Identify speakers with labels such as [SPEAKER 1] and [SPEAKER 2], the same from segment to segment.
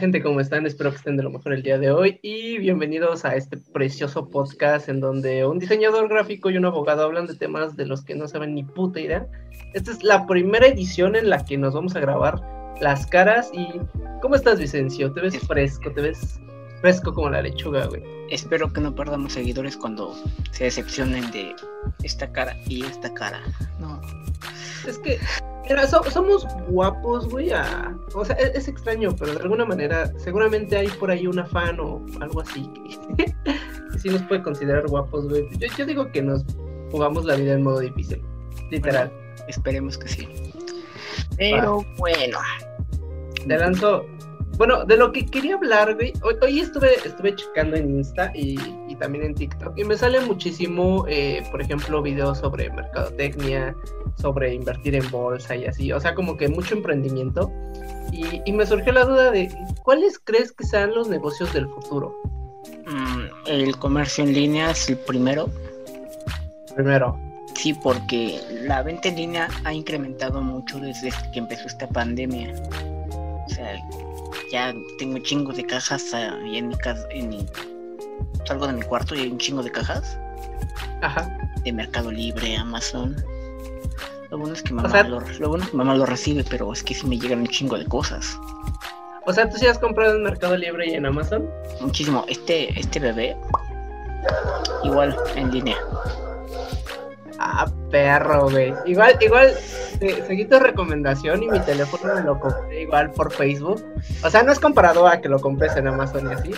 [SPEAKER 1] Gente, ¿cómo están? Espero que estén de lo mejor el día de hoy y bienvenidos a este precioso podcast en donde un diseñador gráfico y un abogado hablan de temas de los que no saben ni puta idea. Esta es la primera edición en la que nos vamos a grabar las caras y ¿cómo estás, Vicencio? ¿Te ves fresco? ¿Te ves fresco como la lechuga, güey?
[SPEAKER 2] Espero que no perdamos seguidores cuando se decepcionen de esta cara y esta cara. No.
[SPEAKER 1] Es que Mira, somos guapos, güey. O sea, es, extraño, pero de alguna manera, seguramente hay por ahí un fan o algo así que, sí nos puede considerar guapos, güey. Yo, digo que nos jugamos la vida en modo difícil, literal.
[SPEAKER 2] esperemos que sí. Pero bueno.
[SPEAKER 1] Te lanzo. Bueno, de lo que quería hablar, güey. Hoy, estuve, estuve checando en Insta y, también en TikTok. Y me sale muchísimo, eh, por ejemplo, videos sobre mercadotecnia, sobre invertir en bolsa y así, o sea, como que mucho emprendimiento. Y, me surgió la duda de, ¿cuáles crees que sean los negocios del futuro?
[SPEAKER 2] Mm, el comercio en línea es el primero.
[SPEAKER 1] Primero.
[SPEAKER 2] Sí, porque la venta en línea ha incrementado mucho desde que empezó esta pandemia. O sea, ya tengo chingos de cajas ahí en mi casa, en mi... salgo de mi cuarto y hay un chingo de cajas.
[SPEAKER 1] Ajá.
[SPEAKER 2] De Mercado Libre, Amazon. Lo bueno es que mamá, lo, bueno mamá lo recibe, pero es que sí me llegan un chingo de cosas.
[SPEAKER 1] O sea, ¿tú sí has comprado en Mercado Libre y en Amazon?
[SPEAKER 2] Muchísimo. Este, este bebé, igual, en línea.
[SPEAKER 1] Ah, perro, güey. Igual, igual, seguí tu recomendación y mi teléfono me lo compré igual por Facebook. O sea, no es comparado a que lo compres en Amazon y así.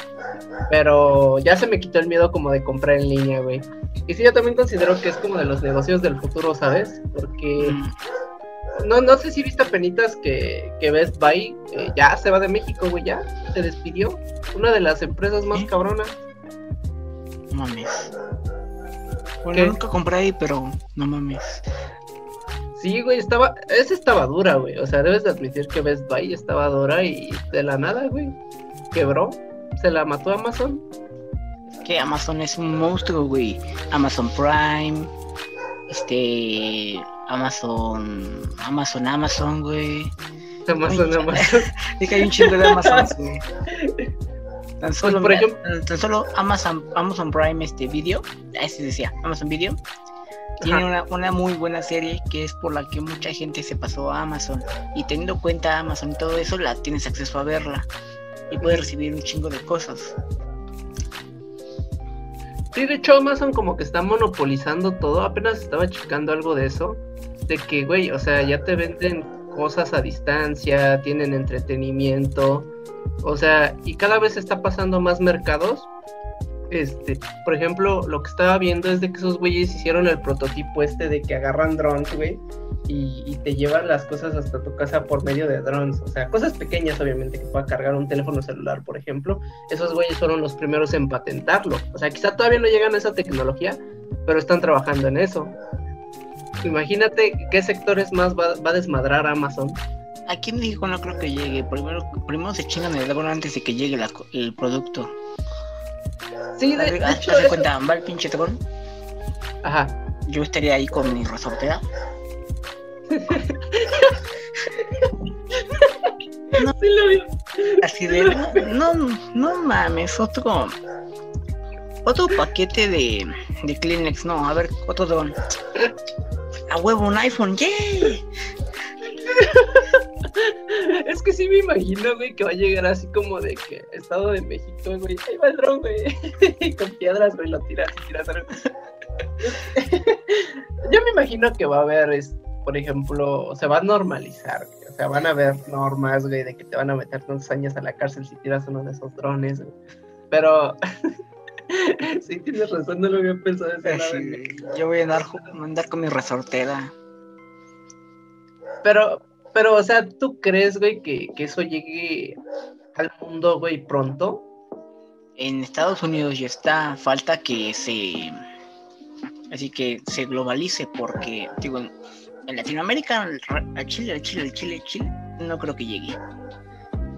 [SPEAKER 1] Pero ya se me quitó el miedo como de comprar en línea, güey. Y sí, yo también considero que es como de los negocios del futuro, ¿sabes? Porque... Mm. No, no sé si viste penitas que, que Best Buy eh, ya se va de México, güey, ya se despidió. Una de las empresas más cabronas.
[SPEAKER 2] mames. Bueno, nunca compré ahí, pero no mames.
[SPEAKER 1] Sí, güey, estaba, esa estaba dura, güey. O sea, debes de admitir que Best Buy estaba dura y de la nada, güey, quebró. Se la mató Amazon.
[SPEAKER 2] Que Amazon es un monstruo, güey. Amazon Prime, este, Amazon, Amazon, Amazon, güey.
[SPEAKER 1] Amazon, Amazon.
[SPEAKER 2] Es que hay un chingo de Amazon, güey. Tan pues, solo, por ejemplo, tan solo Amazon, Amazon Prime este video, así decía, Amazon Video, tiene una, una, muy buena serie que es por la que mucha gente se pasó a Amazon. Y teniendo cuenta Amazon y todo eso, la tienes acceso a verla. Y puedes recibir un chingo de cosas.
[SPEAKER 1] Sí, de hecho Amazon como que está monopolizando todo. Apenas estaba checando algo de eso. De que, güey, o sea, ya te venden cosas a distancia, tienen entretenimiento, o sea, y cada vez está pasando más mercados. Este, por ejemplo, lo que estaba viendo es de que esos güeyes hicieron el prototipo este de que agarran drones, güey, y, te llevan las cosas hasta tu casa por medio de drones. O sea, cosas pequeñas, obviamente, que pueda cargar un teléfono celular, por ejemplo. Esos güeyes fueron los primeros en patentarlo. O sea, quizá todavía no llegan a esa tecnología, pero están trabajando en eso. Imagínate qué sectores más va, va a desmadrar Amazon
[SPEAKER 2] Aquí en México no creo que llegue. Primero, primero se chingan el dragón antes de que llegue el producto.
[SPEAKER 1] Sí, de, de
[SPEAKER 2] hecho. cuenta? ¿Va el pinche dragón?
[SPEAKER 1] Ajá.
[SPEAKER 2] Yo estaría ahí con mi resortera.
[SPEAKER 1] no, sí lo vi.
[SPEAKER 2] Así de. No, no, mames, otro. Otro paquete de, de Kleenex, no, a ver, otro dragón. A huevo, un iPhone, ¡yay!
[SPEAKER 1] es que sí me imagino, güey, que va a llegar así como de que Estado de México, güey, ahí va el dron, güey, con piedras, güey, lo tiras y tiras algo. Yo me imagino que va a haber, es, por ejemplo, se va a normalizar, o sea, van a haber normas, güey, de que te van a meter tantos años a la cárcel si tiras uno de esos drones, güey. Pero... sí, tienes razón, no lo había pensado ese
[SPEAKER 2] Yo voy a andar, a andar con mi resortera.
[SPEAKER 1] Pero, pero, o sea, ¿tú crees, güey, que, eso llegue al mundo, güey, pronto?
[SPEAKER 2] En Estados Unidos ya está, falta que se... Así que se globalice porque, digo, en Latinoamérica, a Chile, a Chile, a Chile, a Chile, no creo que llegue.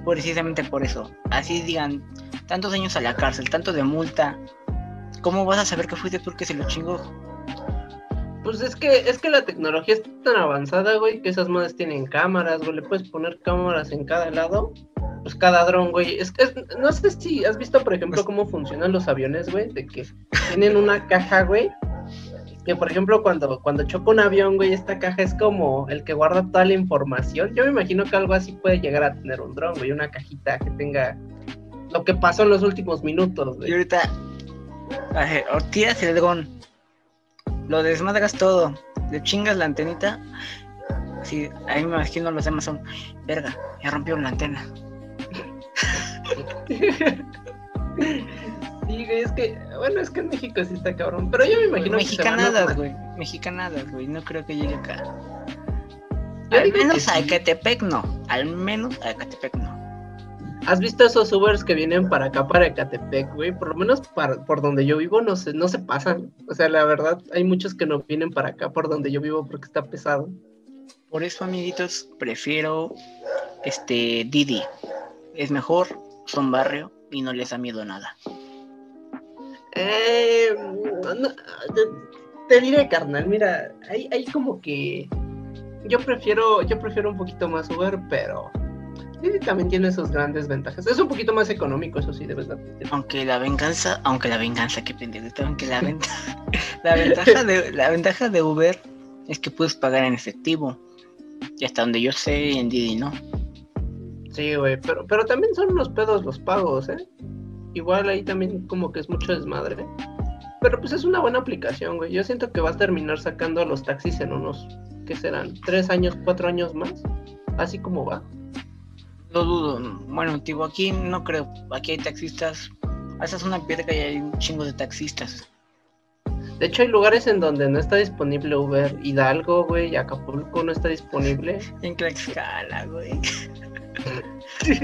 [SPEAKER 2] Precisamente por eso. Así digan, tantos años a la cárcel, tanto de multa. ¿Cómo vas a saber que fuiste tú el que se lo chingó?
[SPEAKER 1] Pues es que, es que la tecnología está tan avanzada, güey, que esas madres tienen cámaras, güey, le puedes poner cámaras en cada lado. Pues cada dron, güey. Es, es, no sé si has visto, por ejemplo, cómo funcionan los aviones, güey, de que tienen una caja, güey, que por ejemplo cuando, cuando choca un avión, güey, esta caja es como el que guarda toda la información. Yo me imagino que algo así puede llegar a tener un dron, güey, una cajita que tenga lo que pasó en los últimos minutos, güey.
[SPEAKER 2] Y ahorita, tiras el dron, lo desmadras todo, le chingas la antenita. Sí, ahí me imagino los demás son, verga, ya rompió la antena.
[SPEAKER 1] Sí, güey, es que, bueno, es que en México sí está cabrón, pero yo me imagino
[SPEAKER 2] Mexicanadas, güey, mexicanadas, güey, no creo que llegue acá. al menos a Ecatepec no, al menos a Ecatepec no.
[SPEAKER 1] ¿Has visto esos Ubers que vienen para acá, para Ecatepec, güey? Por lo menos por donde yo vivo no se, no se pasan. O sea, la verdad, hay muchos que no vienen para acá, por donde yo vivo, porque está pesado.
[SPEAKER 2] Por eso, amiguitos, prefiero este Didi. Es mejor, son barrio y no les da miedo nada.
[SPEAKER 1] Eh, te, diré, carnal, mira, hay, hay como que yo prefiero, yo prefiero un poquito más Uber, pero sí, también tiene sus grandes ventajas. Es un poquito más económico, eso sí, de verdad.
[SPEAKER 2] Aunque la venganza, aunque la venganza, que pendejo, aunque la, la ventaja de la ventaja de Uber es que puedes pagar en efectivo. Y hasta donde yo sé, en Didi no.
[SPEAKER 1] Sí, güey, pero, pero también son unos pedos los pagos, ¿eh? igual ahí también como que es mucho desmadre. Pero pues es una buena aplicación, güey. Yo siento que va a terminar sacando a los taxis en unos, ¿qué serán? ¿Tres años, cuatro años más? Así como va.
[SPEAKER 2] Lo dudo. Bueno, tipo, aquí no creo. Aquí hay taxistas. Esa es una piedra y hay un chingo de taxistas.
[SPEAKER 1] De hecho, hay lugares en donde no está disponible Uber. Hidalgo, güey, Acapulco no está disponible.
[SPEAKER 2] en Tlaxcala, güey.
[SPEAKER 1] Sí,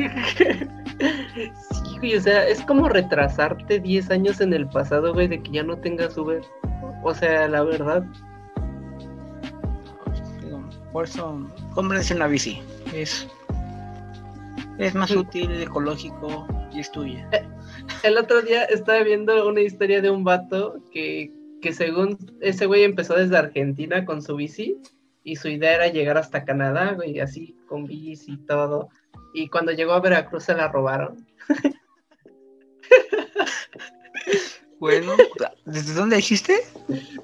[SPEAKER 1] güey, o sea, es como retrasarte 10 años en el pasado, güey, de que ya no tengas Uber. O sea, la verdad.
[SPEAKER 2] Por eso, cómprense una bici. Es, es más útil, ecológico y es tuya. Eh,
[SPEAKER 1] el otro día estaba viendo una historia de un vato que, que según ese güey empezó desde Argentina con su bici y su idea era llegar hasta Canadá, güey, así con bici y todo. Y cuando llegó a Veracruz se la robaron.
[SPEAKER 2] Bueno, ¿desde dónde dijiste?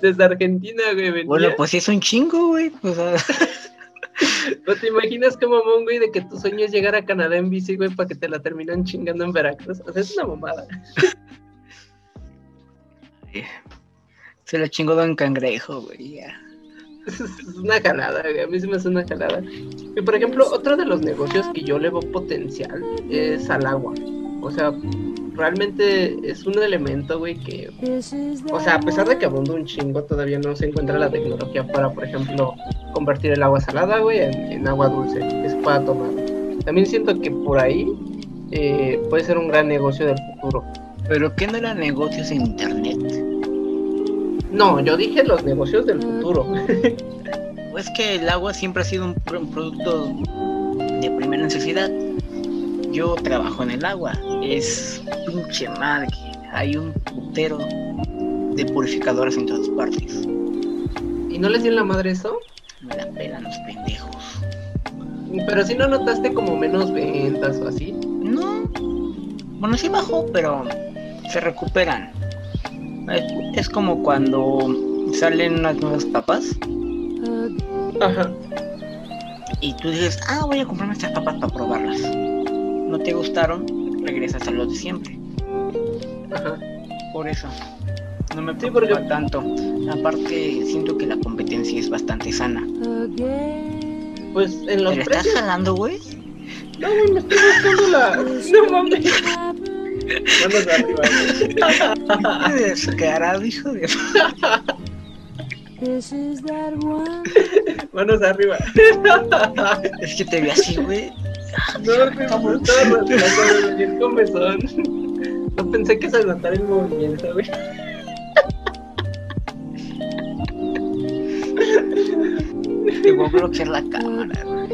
[SPEAKER 1] Desde Argentina, güey.
[SPEAKER 2] Bueno, pues es un chingo, güey. Pues,
[SPEAKER 1] ¿No te imaginas como mamón, güey, de que tu sueño es llegar a Canadá en bici, güey, para que te la terminan chingando en Veracruz? O sea, es una mamada.
[SPEAKER 2] Se la chingó Don Cangrejo, güey, ya
[SPEAKER 1] es una jalada, a mí se me hace una jalada. Y por ejemplo, otro de los negocios que yo le veo potencial es al agua. O sea, realmente es un elemento, güey, que... O sea, a pesar de que abunda un chingo, todavía no se encuentra la tecnología para, por ejemplo, convertir el agua salada, güey, en, agua dulce, se pueda tomar. También siento que por ahí eh, puede ser un gran negocio del futuro.
[SPEAKER 2] ¿Pero qué no era negocios en internet?
[SPEAKER 1] No, yo dije los negocios del futuro.
[SPEAKER 2] pues que el agua siempre ha sido un, producto de primera necesidad. Yo trabajo en el agua. Es pinche madre. Hay un putero de purificadores en todas partes.
[SPEAKER 1] ¿Y no les dio la madre eso?
[SPEAKER 2] Me la pelan los pendejos.
[SPEAKER 1] Pero si no notaste como menos ventas o así.
[SPEAKER 2] No. Bueno, sí bajó, pero se recuperan. Es, como cuando salen unas nuevas papas.
[SPEAKER 1] Ajá.
[SPEAKER 2] Y tú dices, ah, voy a comprarme estas papas para probarlas. No te gustaron, regresas a lo de siempre.
[SPEAKER 1] Ajá.
[SPEAKER 2] Por eso. No me preocupa tanto. Aparte, siento que la competencia es bastante sana.
[SPEAKER 1] Pues en los
[SPEAKER 2] ¿Pero estás jalando, güey?
[SPEAKER 1] No, güey, me estoy buscando la... No mames. Manos arriba.
[SPEAKER 2] Descarado, hijo de.
[SPEAKER 1] Manos arriba.
[SPEAKER 2] Es que te vi así, güey.
[SPEAKER 1] No, me gustó bien comezón. No pensé que se notara el movimiento, güey.
[SPEAKER 2] Te voy a bloquear la cámara, güey.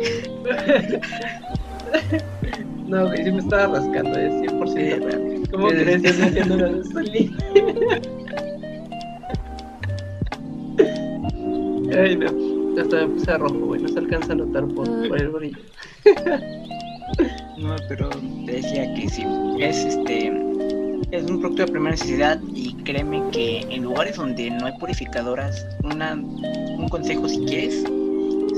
[SPEAKER 1] No, güey, sí me estaba rascando, es 100% real. ¿Cómo crees? Yo no entiendo la de Ay, no. Hasta me puse rojo, güey. No se alcanza a notar por, por el brillo.
[SPEAKER 2] No, pero te decía que sí. Es este. Es un producto de primera necesidad y créeme que en lugares donde no hay purificadoras, una, un consejo si quieres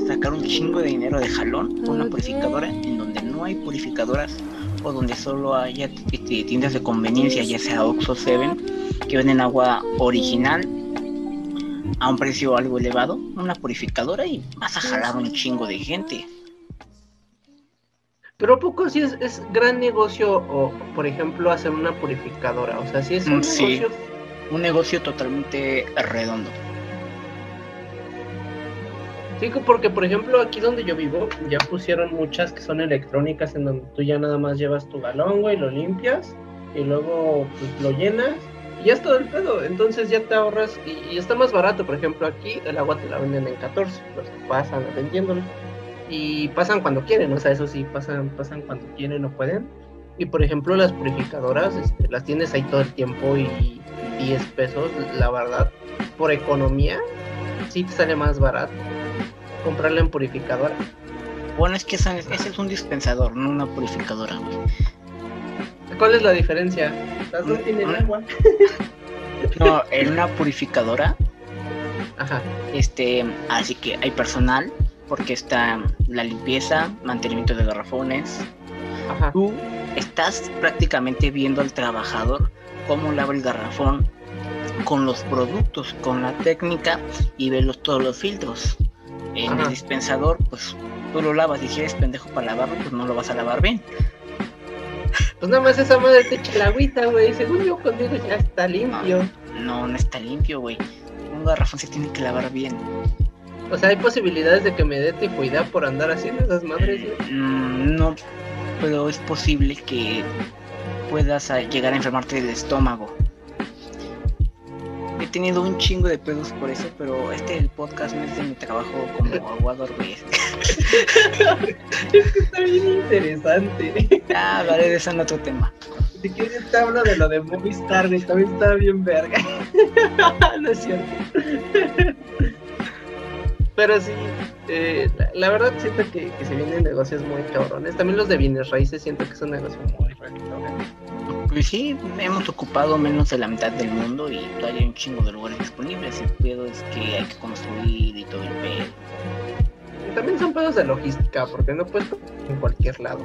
[SPEAKER 2] sacar un chingo de dinero de jalón una purificadora en donde no hay purificadoras o donde solo haya este, tiendas de conveniencia, ya sea Oxxo 7, que venden agua original a un precio algo elevado, una purificadora y vas a jalar un chingo de gente.
[SPEAKER 1] Pero poco si es, es, gran negocio o, por ejemplo, hacer una purificadora. O sea, si es un mm, negocio...
[SPEAKER 2] Un negocio totalmente redondo.
[SPEAKER 1] Sí, porque por ejemplo aquí donde yo vivo ya pusieron muchas que son electrónicas en donde tú ya nada más llevas tu galón, güey, lo limpias y luego pues, lo llenas y ya es todo el pedo. Entonces ya te ahorras y, está más barato. Por ejemplo aquí el agua te la venden en 14, los que pasan vendiéndolo y pasan cuando quieren, o sea, eso sí, pasan, pasan cuando quieren o pueden. Y por ejemplo las purificadoras este, las tienes ahí todo el tiempo y 10 pesos, la verdad, por economía, sí te sale más barato comprarla en purificadora.
[SPEAKER 2] Bueno, es que ese es un dispensador, no una purificadora,
[SPEAKER 1] ¿Cuál es la diferencia? Las dos tienen agua.
[SPEAKER 2] no, en una purificadora. Ajá. Este, así que hay personal, porque está la limpieza, mantenimiento de garrafones. Ajá. Tú estás prácticamente viendo al trabajador cómo lava el garrafón con los productos, con la técnica y ve todos los filtros en el dispensador, pues tú lo lavas y si eres pendejo para lavarlo, pues no lo vas a lavar bien.
[SPEAKER 1] Pues nada más esa madre te echa la agüita, güey. Según yo conmigo ya está limpio.
[SPEAKER 2] No, no, está limpio, güey. Un garrafón se tiene que lavar bien.
[SPEAKER 1] O sea, hay posibilidades de que me dé tifoidea por andar haciendo esas madres,
[SPEAKER 2] mm, no, pero es posible que puedas llegar a enfermarte del estómago he tenido un chingo de pedos por eso, pero este el podcast no es de mi trabajo como aguador, güey.
[SPEAKER 1] es que está bien interesante.
[SPEAKER 2] Ah, vale, de eso en otro tema.
[SPEAKER 1] Si quieres te hablo de lo de Movistar, también está bien verga. no es cierto. Pero sí, eh, la, verdad siento que, que, se vienen negocios muy cabrones. También los de bienes raíces siento que es un negocio muy rentable.
[SPEAKER 2] Pues sí, hemos ocupado menos de la mitad del mundo y todavía hay un chingo de lugares disponibles. El pedo es que hay que construir y todo el pedo.
[SPEAKER 1] También son pedos de logística, porque no puedes en cualquier lado.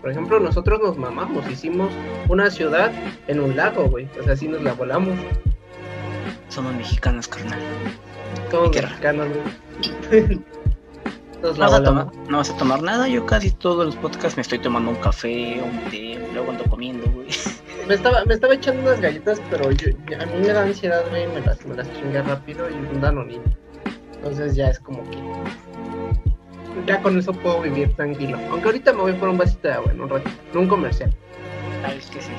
[SPEAKER 1] Por ejemplo, nosotros nos mamamos, hicimos una ciudad en un lago, güey. O sea, así nos la volamos.
[SPEAKER 2] Somos mexicanos, carnal.
[SPEAKER 1] Mexicanos, güey.
[SPEAKER 2] no, vas a tomar, no vas a tomar nada. Yo casi todos los podcasts me estoy tomando un café, un té, luego ando comiendo, güey.
[SPEAKER 1] Me estaba, me estaba echando unas galletas, pero yo, a mí me da ansiedad, güey, me las, me las chingué rápido y un danonino. Entonces ya es como que. Ya con eso puedo vivir tranquilo. Aunque ahorita me voy por un vasito de agua en un rato, en un comercial.
[SPEAKER 2] Ay, es que sí.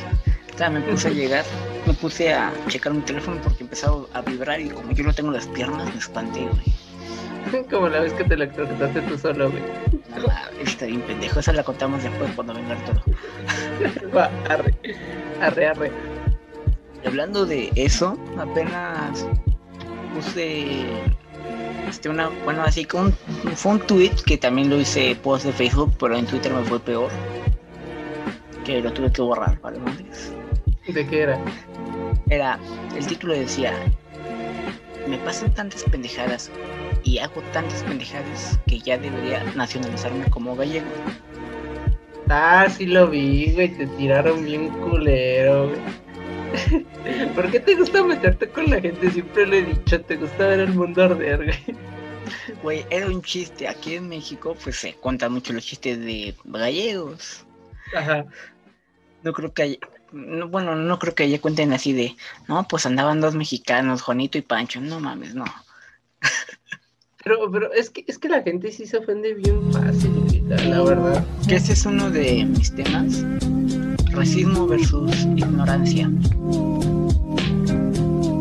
[SPEAKER 2] Sea, me puse a llegar, me puse a checar mi teléfono porque empezaba a vibrar y como yo no tengo las piernas, me espanté, güey.
[SPEAKER 1] Como la vez que te electrocutaste tú solo, güey.
[SPEAKER 2] Ah, está bien pendejo, esa la contamos después cuando venga todo.
[SPEAKER 1] Va, arre, arre, arre.
[SPEAKER 2] hablando de eso, apenas puse este una, bueno así como fue un tweet que también lo hice post de Facebook, pero en Twitter me fue peor. Que lo tuve que borrar, ¿vale?
[SPEAKER 1] ¿De qué era?
[SPEAKER 2] Era, el título decía, me pasan tantas pendejadas y hago tantas pendejadas que ya debería nacionalizarme como gallego.
[SPEAKER 1] Ah, sí lo vi, güey, te tiraron bien culero, güey. ¿Por qué te gusta meterte con la gente? Siempre lo he dicho, te gusta ver el mundo arder, güey.
[SPEAKER 2] Güey, era un chiste. Aquí en México, pues se cuentan mucho los chistes de gallegos. Ajá. No creo que haya, bueno, no creo que haya cuenten así de, no, pues andaban dos mexicanos, Juanito y Pancho. No mames, no.
[SPEAKER 1] Pero, pero es que es que la gente sí se ofende bien fácil, la verdad.
[SPEAKER 2] Que ese es uno de mis temas. Racismo versus ignorancia.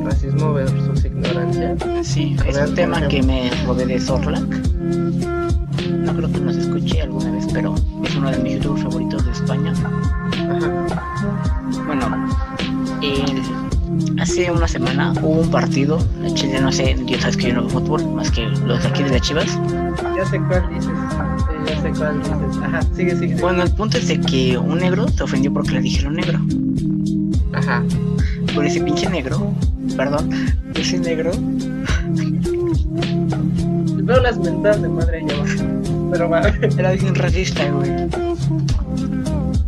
[SPEAKER 1] Racismo versus ignorancia.
[SPEAKER 2] Sí, es un tema que me robé de Zorlac. No creo que nos escuché alguna vez, pero es uno de mis youtubers favoritos de España. Bueno, hace una semana hubo un partido, en Chile no sé, yo sabes que yo no veo fútbol, más que los de aquí de las Chivas.
[SPEAKER 1] Ya sé cuál dices, ya sé cuál dices. Ajá, sigue, sigue.
[SPEAKER 2] Bueno, el punto es de que un negro se ofendió porque le dijeron negro.
[SPEAKER 1] Ajá.
[SPEAKER 2] Por ese pinche negro, perdón, ese negro.
[SPEAKER 1] Veo las mentadas de madre abajo. Pero bueno.
[SPEAKER 2] Era bien racista, güey.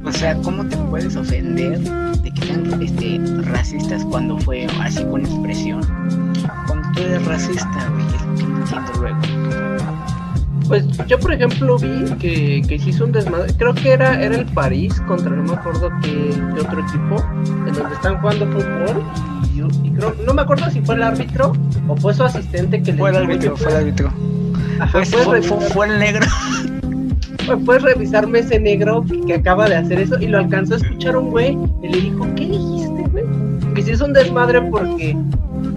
[SPEAKER 2] O sea, ¿cómo te puedes ofender de que sean este, racistas cuando fue así con expresión? Cuando tú eres racista, güey, es lo que no entiendo luego.
[SPEAKER 1] Pues yo, por ejemplo, vi que, que se hizo un desmadre. Creo que era, era el París contra no me acuerdo qué, qué otro equipo, en donde están jugando fútbol. Y, y creo, no me acuerdo si fue el árbitro o fue su asistente que
[SPEAKER 2] Fue el
[SPEAKER 1] le dijo,
[SPEAKER 2] árbitro,
[SPEAKER 1] "Oye,
[SPEAKER 2] fue el árbitro.
[SPEAKER 1] Ajá,
[SPEAKER 2] Fue,
[SPEAKER 1] ¿puedes
[SPEAKER 2] fue, fue-
[SPEAKER 1] revisar-
[SPEAKER 2] fue el negro.
[SPEAKER 1] ¿Puedes revisarme ese negro que acaba de hacer eso? Y lo alcanzó a escuchar un güey y le dijo, ¿qué dijiste, güey? Y se hizo un desmadre porque...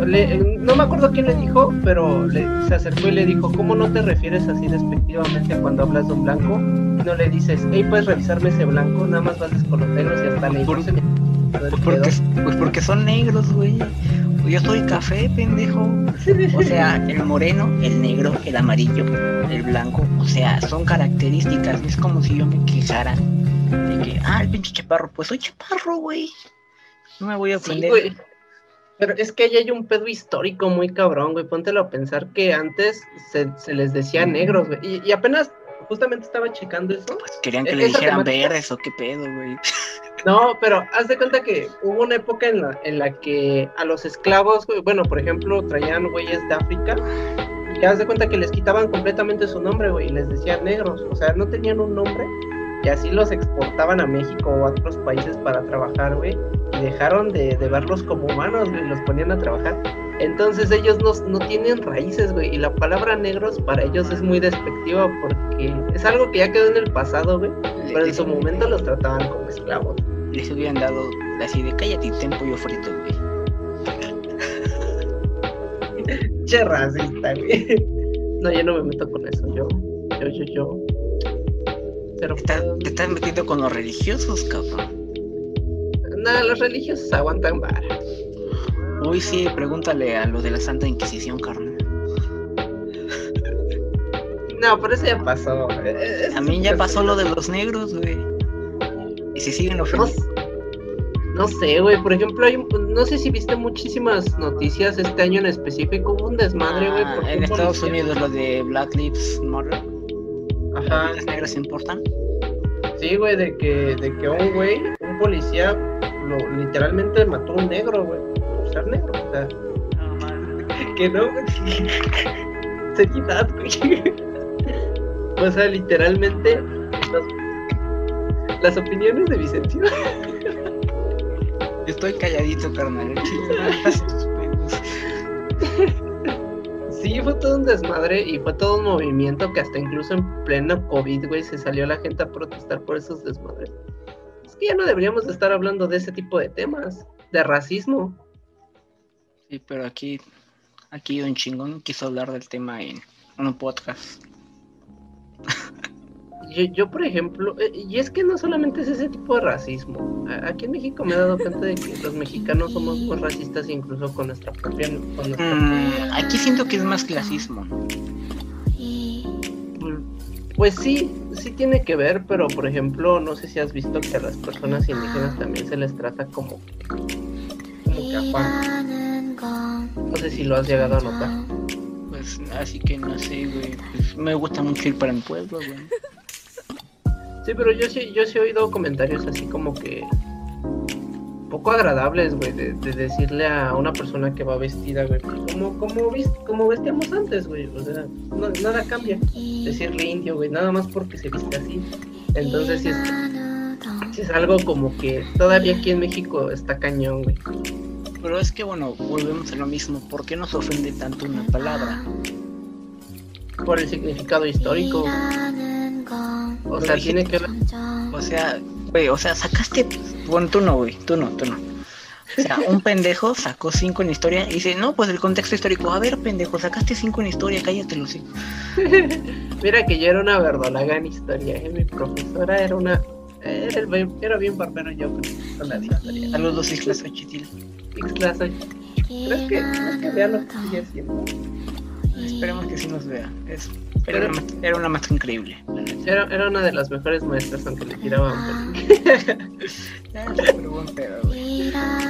[SPEAKER 1] le- no me acuerdo quién le dijo, pero le- se acercó y le dijo, ¿cómo no te refieres así despectivamente cuando hablas de un blanco? No le dices, hey, ¿puedes revisarme ese blanco? Nada más vas con los negros y hasta le
[SPEAKER 2] Pues porque, pues porque son negros, güey. Yo soy café, pendejo. O sea, el moreno, el negro, el amarillo, el blanco. O sea, son características. Es como si yo me quejara de que, ah, el pinche chaparro. Pues soy chaparro, güey. No me voy a
[SPEAKER 1] Sí,
[SPEAKER 2] ofender.
[SPEAKER 1] güey. Pero es que ahí hay un pedo histórico muy cabrón, güey. Póntelo a pensar que antes se, se les decía negros, güey. Y, y apenas, justamente estaba checando eso.
[SPEAKER 2] pues querían que
[SPEAKER 1] ¿Es-
[SPEAKER 2] le dijeran
[SPEAKER 1] temática?
[SPEAKER 2] verdes o qué pedo, güey.
[SPEAKER 1] No, pero haz de cuenta que hubo una época en la, en la que a los esclavos, bueno, por ejemplo, traían güeyes de África. Y haz de cuenta que les quitaban completamente su nombre, güey, y les decían negros. O sea, no tenían un nombre. Y así los exportaban a México o a otros países para trabajar, güey. Y dejaron de, de verlos como humanos, güey, los ponían a trabajar. Entonces ellos no, no tienen raíces, güey. Y la palabra negros para ellos es muy despectiva porque es algo que ya quedó en el pasado, güey. Pero en su momento los trataban como esclavos.
[SPEAKER 2] Les hubieran dado así de cállate y ten pollo frito, güey.
[SPEAKER 1] Che racista, güey. No, yo no me meto con eso. Yo, yo, yo, yo.
[SPEAKER 2] Estás-
[SPEAKER 1] pedo.
[SPEAKER 2] te estás metiendo con los religiosos, cabrón.
[SPEAKER 1] Nada, los religiosos aguantan vara.
[SPEAKER 2] Uy, sí, pregúntale a los de la Santa Inquisición, carnal.
[SPEAKER 1] No, pero eso ya pasó. Eh, es-
[SPEAKER 2] También ya pasó lo de los negros, güey. Y si siguen
[SPEAKER 1] No,
[SPEAKER 2] ofendiendo.
[SPEAKER 1] no sé, güey. Por ejemplo, hay, no sé si viste muchísimas noticias este año en específico. Hubo un desmadre, güey.
[SPEAKER 2] Ah, en Estados
[SPEAKER 1] policía-
[SPEAKER 2] Unidos lo de Black Lives Matter.
[SPEAKER 1] Ajá.
[SPEAKER 2] ¿Las negras importan?
[SPEAKER 1] Sí, güey, de que, de que un güey, un policía, lo, literalmente mató a un negro, güey. Por ser negro. O sea, que no, güey. Seriedad, güey. O sea, literalmente. Las opiniones de Vicencio.
[SPEAKER 2] Estoy calladito, carnal.
[SPEAKER 1] Sí, fue todo un desmadre y fue todo un movimiento que hasta incluso en pleno COVID, güey, se salió la gente a protestar por esos desmadres. Es que ya no deberíamos de estar hablando de ese tipo de temas, de racismo.
[SPEAKER 2] Sí, pero aquí, aquí Don Chingón quiso hablar del tema en un podcast.
[SPEAKER 1] Yo, yo, por ejemplo, eh, y es que no solamente es ese tipo de racismo. Aquí en México me he dado cuenta de que los mexicanos somos muy racistas incluso con nuestra propia... Con nuestra
[SPEAKER 2] Mm, aquí siento que es más clasismo.
[SPEAKER 1] Pues sí, sí tiene que ver, pero por ejemplo, no sé si has visto que a las personas indígenas también se les trata como, como que a Juan. No sé si lo has llegado a notar.
[SPEAKER 2] Pues así que no sé, güey. Pues, me gusta mucho ir para mi pueblo, güey.
[SPEAKER 1] Sí, pero yo sí, yo sí he oído comentarios así como que poco agradables, güey, de, de decirle a una persona que va vestida, güey, pues, como, como, vis- como vestíamos antes, güey, o sea, no- nada cambia. Decirle indio, güey, nada más porque se viste así. Entonces sí es, sí es algo como que todavía aquí en México está cañón, güey.
[SPEAKER 2] Pero es que bueno, volvemos a lo mismo. ¿Por qué nos ofende tanto una palabra?
[SPEAKER 1] Por el significado histórico. O sea, tiene que ver.
[SPEAKER 2] O sea, güey, o sea, sacaste. Bueno, tú no, güey, tú no, tú no. O sea, un pendejo sacó cinco en historia y dice, no, pues el contexto histórico. A ver, pendejo, sacaste cinco en historia, cállate, sí.
[SPEAKER 1] Mira que yo era una verdolaga en historia, ¿eh? mi profesora era una. Era, el bien- era bien barbero yo con, con la historia.
[SPEAKER 2] Saludos, Islas
[SPEAKER 1] soy- ¿Crees que, ¿crees que vea lo que sigue haciendo?
[SPEAKER 2] Esperemos que sí nos vea. Es, era, una, era, una, maestra increíble.
[SPEAKER 1] Era, era, una de las mejores maestras, aunque le tiraban.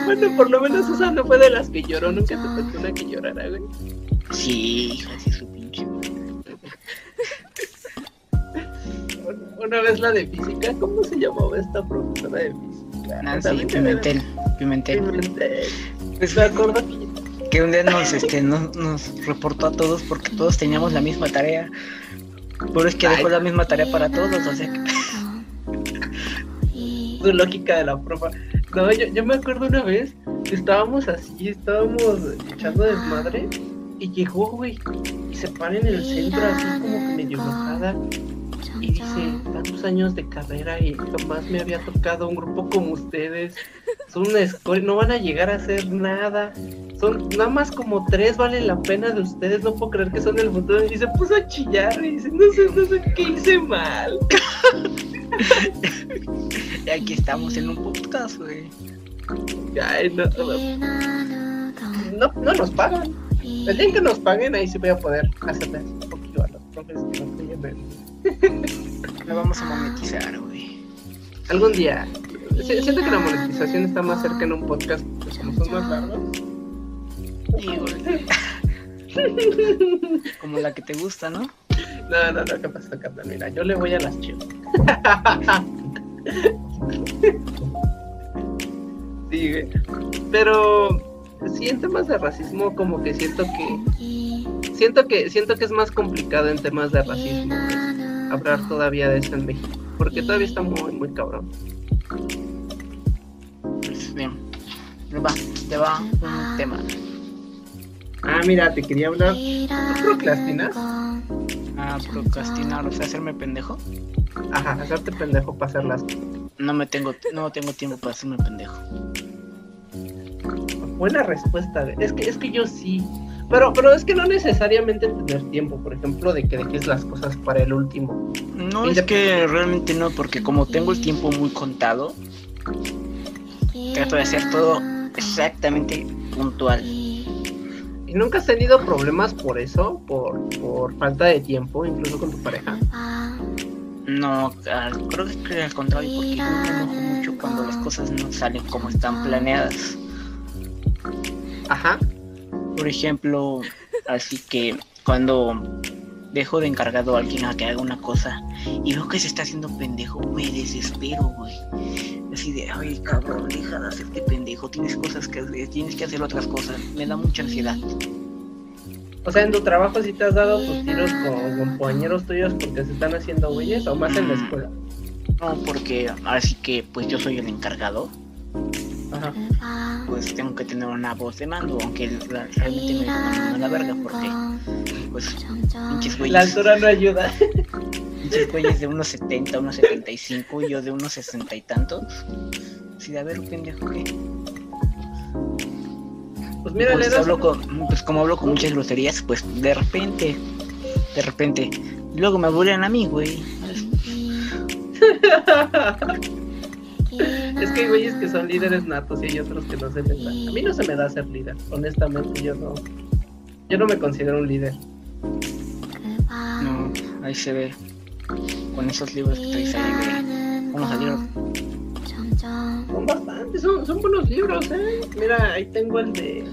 [SPEAKER 1] bueno, por lo menos esa no fue de las que lloró. Nunca te tocó una que llorara, güey.
[SPEAKER 2] Sí, hija, sí, su pinche.
[SPEAKER 1] una vez la de física, ¿cómo se llamaba esta profesora de física?
[SPEAKER 2] Nancy Pimentel. Pimentel. Pimentel.
[SPEAKER 1] Pues me acuerdo que
[SPEAKER 2] que un día nos, este, nos, nos, reportó a todos porque todos teníamos la misma tarea. Pero es que dejó la misma tarea para todos, o sea que...
[SPEAKER 1] Su lógica de la profa. No, yo, yo me acuerdo una vez que estábamos así, estábamos echando desmadre y llegó, güey, y se para en el centro así como que medio enojada y dice, tantos años de carrera y jamás me había tocado un grupo como ustedes. Son una escuela, no van a llegar a hacer nada. Son nada más como tres valen la pena de ustedes. No puedo creer que son el futuro. Y se puso a chillar y dice, no sé, no sé qué hice mal.
[SPEAKER 2] y aquí estamos en un podcast, güey.
[SPEAKER 1] Ay, no, no, no, nos pagan. El día que nos paguen, ahí sí voy a poder hacerles un poquito a los profes que no
[SPEAKER 2] lo vamos a monetizar, güey.
[SPEAKER 1] Algún día. Siento que la monetización está más cerca en un podcast, pues como son más largos.
[SPEAKER 2] como la que te gusta, ¿no?
[SPEAKER 1] No, no, no, ¿qué pasa, Carla? Mira, yo le voy a las chivas. sí, güey. Pero sí, en temas de racismo, como que siento que. Siento que, siento que es más complicado en temas de racismo hablar todavía de esto en México, porque todavía está muy, muy cabrón.
[SPEAKER 2] Pues bien, va, te va un tema.
[SPEAKER 1] Ah, mira, te quería hablar. ¿Tú procrastinas?
[SPEAKER 2] Ah, procrastinar, o sea, hacerme pendejo.
[SPEAKER 1] Ajá, hacerte pendejo para hacer las
[SPEAKER 2] No me tengo, no tengo tiempo para hacerme pendejo.
[SPEAKER 1] Buena respuesta. Es que, es que yo sí. Pero, pero es que no necesariamente tener tiempo, por ejemplo, de que dejes las cosas para el último.
[SPEAKER 2] No, es que realmente no, porque como tengo el tiempo muy contado, trato de hacer todo exactamente puntual.
[SPEAKER 1] ¿Y nunca has tenido problemas por eso? ¿Por, por falta de tiempo, incluso con tu pareja?
[SPEAKER 2] No, creo que al contrario, porque yo me enojo mucho cuando las cosas no salen como están planeadas.
[SPEAKER 1] Ajá.
[SPEAKER 2] Por ejemplo, así que cuando dejo de encargado a alguien a que haga una cosa y veo que se está haciendo pendejo, me desespero, güey. Así de, ay, cabrón, deja de hacerte pendejo, tienes cosas que hacer, tienes que hacer otras cosas. Me da mucha ansiedad.
[SPEAKER 1] O sea, en tu trabajo sí te has dado tus tiros con compañeros tuyos porque se están haciendo güeyes o más en la mm. escuela.
[SPEAKER 2] No, porque así que pues yo soy el encargado pues tengo que tener una voz de mando, aunque realmente me a la verga porque pues pinches güeyes.
[SPEAKER 1] La altura no ayuda.
[SPEAKER 2] Pinches güeyes de unos 70, unos 75 y yo de unos 60 y tantos. Si de haber pendejo que.
[SPEAKER 1] Pues mira, pues, le
[SPEAKER 2] hablo con, pues como hablo con muchas groserías, pues de repente, de repente, luego me aburren a mí, güey.
[SPEAKER 1] Es que hay güeyes que son líderes natos y hay otros que no se les da. A mí no se me da ser líder, honestamente, yo no. Yo no me considero un líder.
[SPEAKER 2] No, ahí se ve. Con esos libros que traes ahí. Vamos a leer.
[SPEAKER 1] Son bastantes, son, son buenos libros, eh. Mira, ahí tengo el de.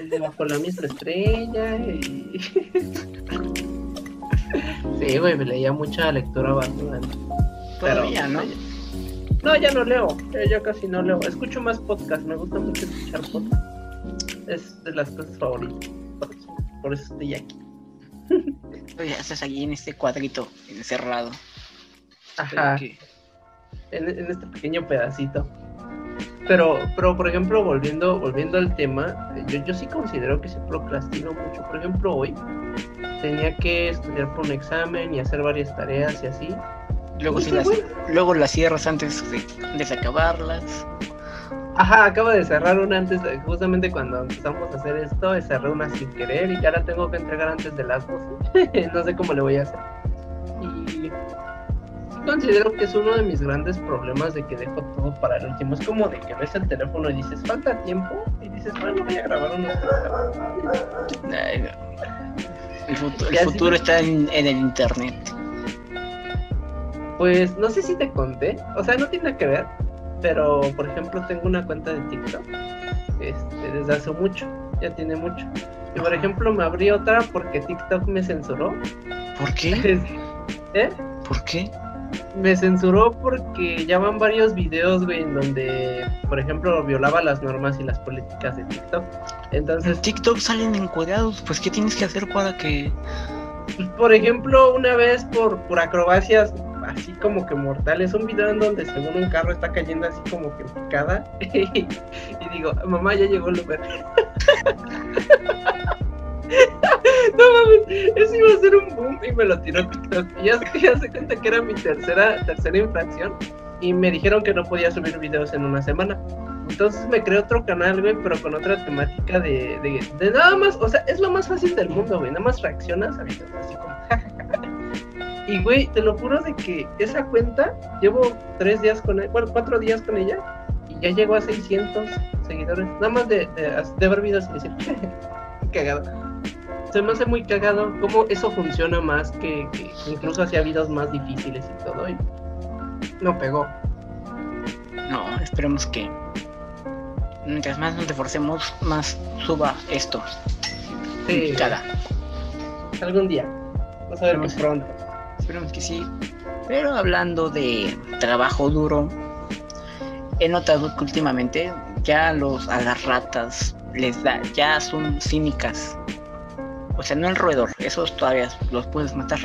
[SPEAKER 1] El de Bajo la misma estrella y. sí, güey, me leía mucha lectura bastante.
[SPEAKER 2] Todavía, ¿no?
[SPEAKER 1] No, ya no leo, ya, casi no leo. Escucho más podcast, me gusta mucho escuchar podcast. Es de las cosas favoritas. Por eso, estoy aquí.
[SPEAKER 2] Oye, estás allí en este cuadrito encerrado.
[SPEAKER 1] Ajá. En, este pequeño pedacito. Pero, pero por ejemplo, volviendo, volviendo al tema, yo, yo sí considero que se procrastino mucho. Por ejemplo, hoy tenía que estudiar por un examen y hacer varias tareas y así.
[SPEAKER 2] Luego, si las, luego las cierras antes de, de acabarlas.
[SPEAKER 1] Ajá, acabo de cerrar una antes, justamente cuando empezamos a hacer esto, cerré una sin querer y ya la tengo que entregar antes de las 12. no sé cómo le voy a hacer. Y, considero que es uno de mis grandes problemas de que dejo todo para el último. Es como de que ves el teléfono y dices, falta tiempo, y dices, bueno, voy a grabar unos
[SPEAKER 2] El futuro, el futuro está en, el internet.
[SPEAKER 1] Pues no sé si te conté, o sea, no tiene que ver, pero por ejemplo tengo una cuenta de TikTok este, desde hace mucho, ya tiene mucho. Y por ejemplo me abrí otra porque TikTok me censuró.
[SPEAKER 2] ¿Por qué?
[SPEAKER 1] ¿Eh?
[SPEAKER 2] ¿Por qué?
[SPEAKER 1] Me censuró porque ya van varios videos, güey, en donde, por ejemplo, violaba las normas y las políticas de TikTok. Entonces.
[SPEAKER 2] En TikTok salen encuadrados, pues, ¿qué tienes que hacer para que.?
[SPEAKER 1] Por ejemplo, una vez por, por acrobacias así como que mortales, un video en donde según un carro está cayendo así como que picada y digo, mamá ya llegó el Uber. no mames, eso iba a ser un boom y me lo tiró TikTok. Y ya, ya se cuenta que era mi tercera, tercera infracción y me dijeron que no podía subir videos en una semana. Entonces me creé otro canal, güey, pero con otra temática de, de, nada más, o sea, es lo más fácil del mundo, güey, nada más reaccionas a videos así como... y, güey, te lo juro de que esa cuenta, llevo tres días con ella, bueno, cuatro días con ella, y ya llegó a 600 seguidores, nada más de, de, videos y decir, cagado se me hace muy cagado cómo eso funciona más que, incluso hacía videos más difíciles y todo. Y no pegó.
[SPEAKER 2] No, esperemos que mientras más nos reforcemos, más suba esto.
[SPEAKER 1] Sí. Cada. Algún día. Vamos a ver más pronto.
[SPEAKER 2] Esperemos que sí. Pero hablando de trabajo duro, he notado que últimamente ya los a las ratas les da, ya son cínicas o sea, no el roedor, esos todavía los puedes matar.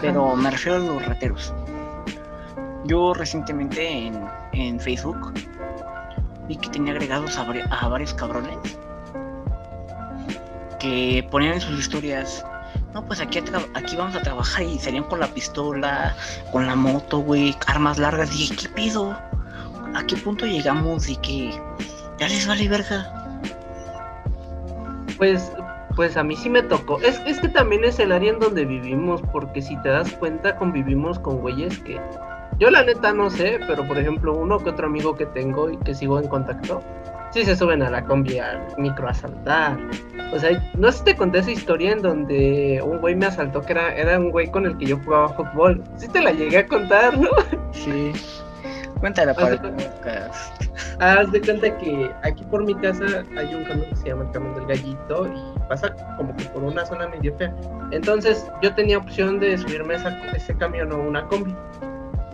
[SPEAKER 2] Pero me refiero a los rateros. Yo recientemente en, Facebook vi que tenía agregados a, varios cabrones que ponían en sus historias no, pues aquí, aquí vamos a trabajar y salían con la pistola, con la moto, güey, armas largas. Dije, ¿qué pido? ¿A qué punto llegamos y que ya les vale verga?
[SPEAKER 1] Pues pues a mí sí me tocó. Es que también es el área en donde vivimos, porque si te das cuenta, convivimos con güeyes que. Yo la neta no sé, pero por ejemplo, uno que otro amigo que tengo y que sigo en contacto, sí se suben a la combi al micro a asaltar. O sea, no sé si te conté esa historia en donde un güey me asaltó que era, era un güey con el que yo jugaba fútbol. Sí te la llegué a contar, ¿no?
[SPEAKER 2] Sí. Cuéntala para
[SPEAKER 1] Haz de cuenta que aquí por mi casa hay un camión que se llama el camión del gallito y pasa como que por una zona medio fea. Entonces yo tenía opción de subirme a ese camión o una combi.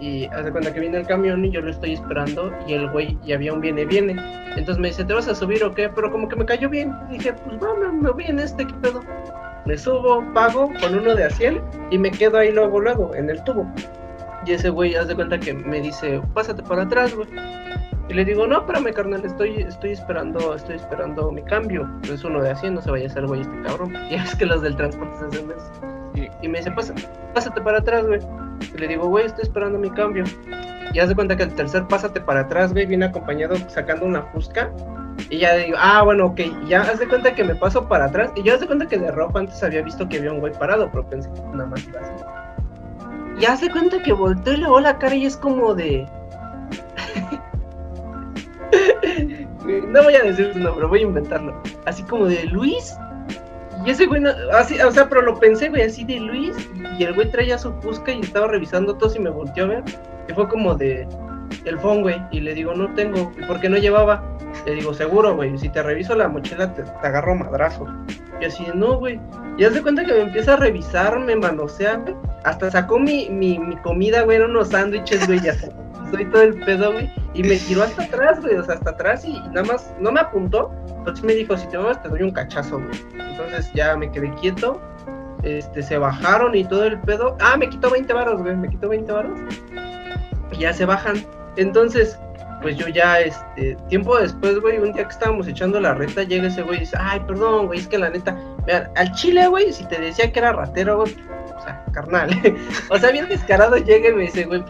[SPEAKER 1] Y haz de cuenta que viene el camión y yo lo estoy esperando y el güey y había un viene viene. Entonces me dice, ¿te vas a subir o qué? Pero como que me cayó bien. dije, pues bueno, me voy en este, ¿qué pedo? Me subo, pago con uno de a y me quedo ahí luego, luego, en el tubo. Y ese güey, haz de cuenta que me dice, pásate para atrás, güey. Y le digo, no, espérame, carnal, estoy, estoy esperando, estoy esperando mi cambio. Es uno de así, no se vaya a hacer güey este cabrón. Ya es que los del transporte se hacen eso. Y, me dice, pásate, pásate para atrás, güey. Y le digo, güey, estoy esperando mi cambio. Y haz de cuenta que el tercer pásate para atrás, güey, viene acompañado sacando una fusca. Y ya digo, ah, bueno, ok, ya haz de cuenta que me paso para atrás. Y ya haz de cuenta que de ropa antes había visto que había un güey parado, pero pensé que nada más iba así. Y hace cuenta que volteó y le la cara y es como de. no voy a decir su nombre, voy a inventarlo. Así como de Luis. Y ese güey, así, o sea, pero lo pensé, güey, así de Luis. Y el güey traía su fusca y estaba revisando todo y me volteó a ver. Y fue como de. El phone, güey. Y le digo, no tengo. ¿Y por qué no llevaba? Le digo, seguro, güey. Si te reviso la mochila, te, agarro madrazo. Y así, no, güey. Y hace cuenta que me empieza a revisar, me manosea, Hasta sacó mi, mi, mi comida, güey, eran unos sándwiches, güey, ya soy todo el pedo, güey. Y me tiró hasta atrás, güey, o sea, hasta atrás y, nada más, no me apuntó, pero sí me dijo, si te mueves te doy un cachazo, güey. Entonces ya me quedé quieto, este, se bajaron y todo el pedo. Ah, me quitó 20 varos, güey, me quitó 20 varos. Y ya se bajan. Entonces, pues yo ya, este, tiempo después, güey, un día que estábamos echando la reta, llega ese güey y dice, ay, perdón, güey, es que la neta, mira, al chile, güey, si te decía que era ratero, güey, o sea, carnal, o sea, bien descarado llega y me dice, güey,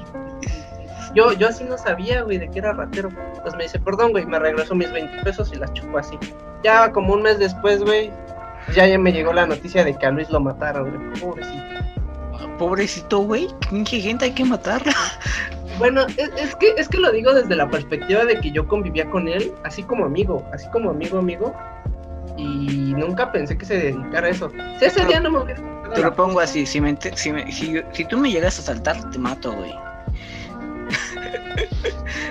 [SPEAKER 1] yo, yo así no sabía, güey, de que era ratero. Entonces me dice, perdón, güey, me regresó mis 20 pesos y las chupó así. Ya como un mes después, güey, ya, ya me llegó la noticia de que a Luis lo mataron, güey, pobrecito.
[SPEAKER 2] pobrecito, güey, qué gente hay que matarla.
[SPEAKER 1] Bueno, es, que es que lo digo desde la perspectiva de que yo convivía con él, así como amigo, así como amigo, amigo, y nunca pensé que se dedicara a eso. Si ese día no me
[SPEAKER 2] Te lo pongo así, si, me, si, si, si tú me llegas a saltar, te mato, güey.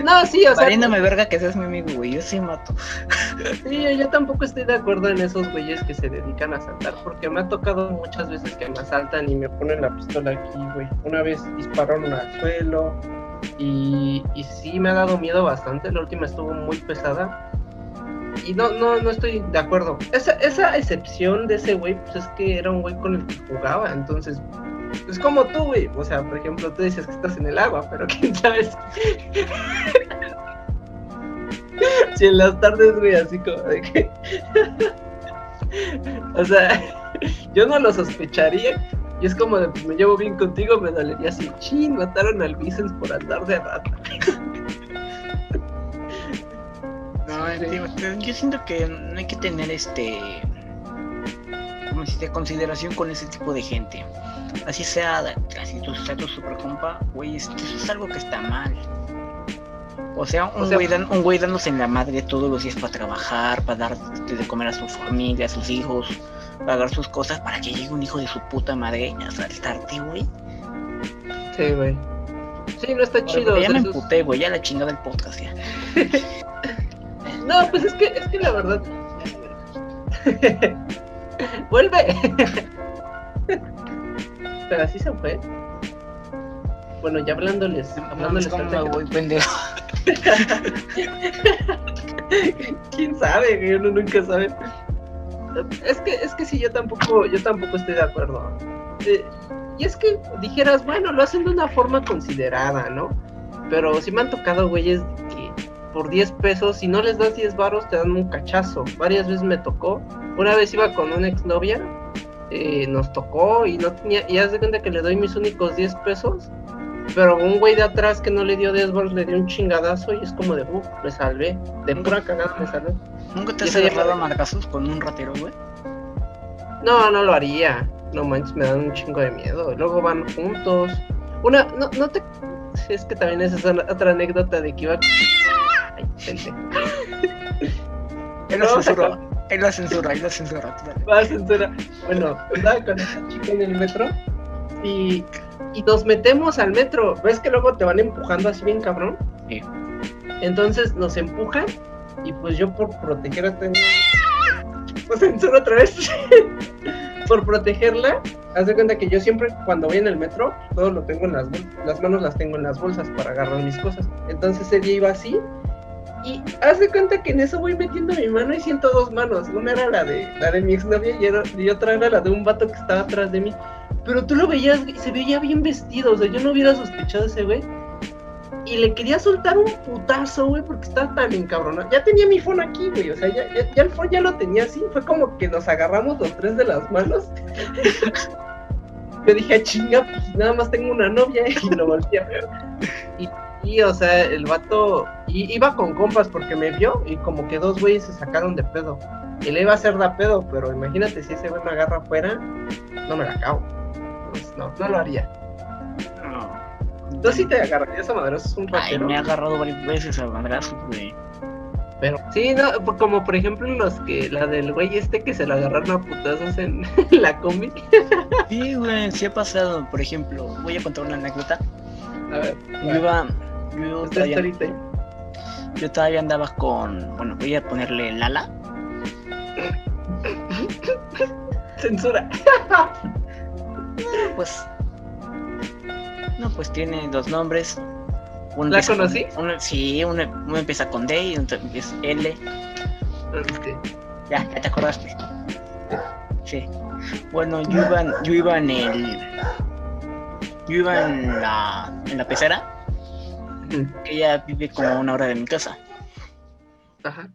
[SPEAKER 1] No, sí, o sea.
[SPEAKER 2] Pariéndome verga que seas mi amigo, güey. Yo sí mato.
[SPEAKER 1] Sí, yo, tampoco estoy de acuerdo en esos güeyes que se dedican a saltar. Porque me ha tocado muchas veces que me asaltan y me ponen la pistola aquí, güey. Una vez dispararon al suelo. Y, y sí me ha dado miedo bastante. La última estuvo muy pesada. Y no, no, no estoy de acuerdo. Esa, esa excepción de ese güey, pues es que era un güey con el que jugaba. Entonces, es como tú, güey. O sea, por ejemplo, tú dices que estás en el agua, pero quién sabe si en las tardes, güey, así como de que. o sea, yo no lo sospecharía. Y es como de, pues, me llevo bien contigo, me dolería así, chin, mataron al Vicens por andar de rata.
[SPEAKER 2] no, yo siento que no hay que tener este como si de consideración con ese tipo de gente así sea, así tu, sea tu super compa, güey, eso es algo que está mal. O sea, un, güey, un güey dándose en la madre todos los días para trabajar, para dar de comer a su familia, a sus hijos, pagar sus cosas, para que llegue un hijo de su puta madre a saltarte, güey.
[SPEAKER 1] Sí, güey. Sí, no está chido.
[SPEAKER 2] Ya me emputé, güey, ya la chingada del podcast ya.
[SPEAKER 1] no, pues es que, es que la verdad. Vuelve. Pero así se fue. Bueno, ya hablándoles. hablándoles
[SPEAKER 2] no, voy, pendejo.
[SPEAKER 1] ¿Quién sabe? Uno nunca sabe. Es que, es que sí, yo tampoco, yo tampoco estoy de acuerdo. Eh, y es que dijeras, bueno, lo hacen de una forma considerada, ¿no? Pero si me han tocado güeyes que por 10 pesos, si no les das 10 varos, te dan un cachazo. Varias veces me tocó. Una vez iba con una exnovia eh, nos tocó y no tenía, y haz de cuenta que le doy mis únicos 10 pesos, pero un güey de atrás que no le dio 10 baros le dio un chingadazo y es como de, uff, me salvé, de pura cagada me salvé.
[SPEAKER 2] ¿Nunca te has agarrado a marcazos con un ratero, güey?
[SPEAKER 1] No, no lo haría, no manches, me dan un chingo de miedo, luego van juntos. Una, no, no te, es que también es esa otra anécdota de que iba... Ay, gente.
[SPEAKER 2] Ahí la censura, ahí la censura.
[SPEAKER 1] Va a censura. Bueno, andaba con esa chica en el metro y, y nos metemos al metro. ¿Ves que luego te van empujando así bien cabrón?
[SPEAKER 2] Sí.
[SPEAKER 1] Entonces nos empujan y pues yo por proteger a esta pues censura otra vez. por protegerla, haz de cuenta que yo siempre cuando voy en el metro, todo lo tengo en las las manos las tengo en las bolsas para agarrar mis cosas. Entonces ese día iba así y haz de cuenta que en eso voy metiendo mi mano y siento dos manos. Una era la de la de mi exnovia y, y otra era la de un vato que estaba atrás de mí. Pero tú lo veías se veía bien vestido. O sea, yo no hubiera sospechado ese güey. Y le quería soltar un putazo, güey, porque estaba tan encabronado. Ya tenía mi phone aquí, güey. O sea, ya, ya, el phone ya lo tenía así. Fue como que nos agarramos los tres de las manos. Yo dije, ah, chinga, pues nada más tengo una novia y lo volteé a ver. Y o sea, el vato iba con compas porque me vio y como que dos güeyes se sacaron de pedo. Y le iba a hacer da pedo, pero imagínate si ese güey me agarra afuera, no me la acabo. Pues no, no lo haría. No. Tú sí te agarrarías a madrazos un ratero.
[SPEAKER 2] Ay, me ha agarrado varias veces a madrazos, güey.
[SPEAKER 1] Pero sí, no, como por ejemplo los que, la del güey este que se la agarraron a putazos en la combi.
[SPEAKER 2] Sí, güey, sí ha pasado. Por ejemplo, voy a contar una anécdota. A ver. Yo iba, yo todavía, andaba con. Bueno, voy a ponerle Lala.
[SPEAKER 1] Censura.
[SPEAKER 2] pues. No, pues tiene dos nombres.
[SPEAKER 1] ¿La conocí?
[SPEAKER 2] sí, uno, empieza con D y otro empieza L. Ya, ya te acordaste. Sí. Bueno, yo iba, yo iba en el. Yo iba en la, en la pecera que ella vive como a una hora de mi casa.
[SPEAKER 1] Ajá.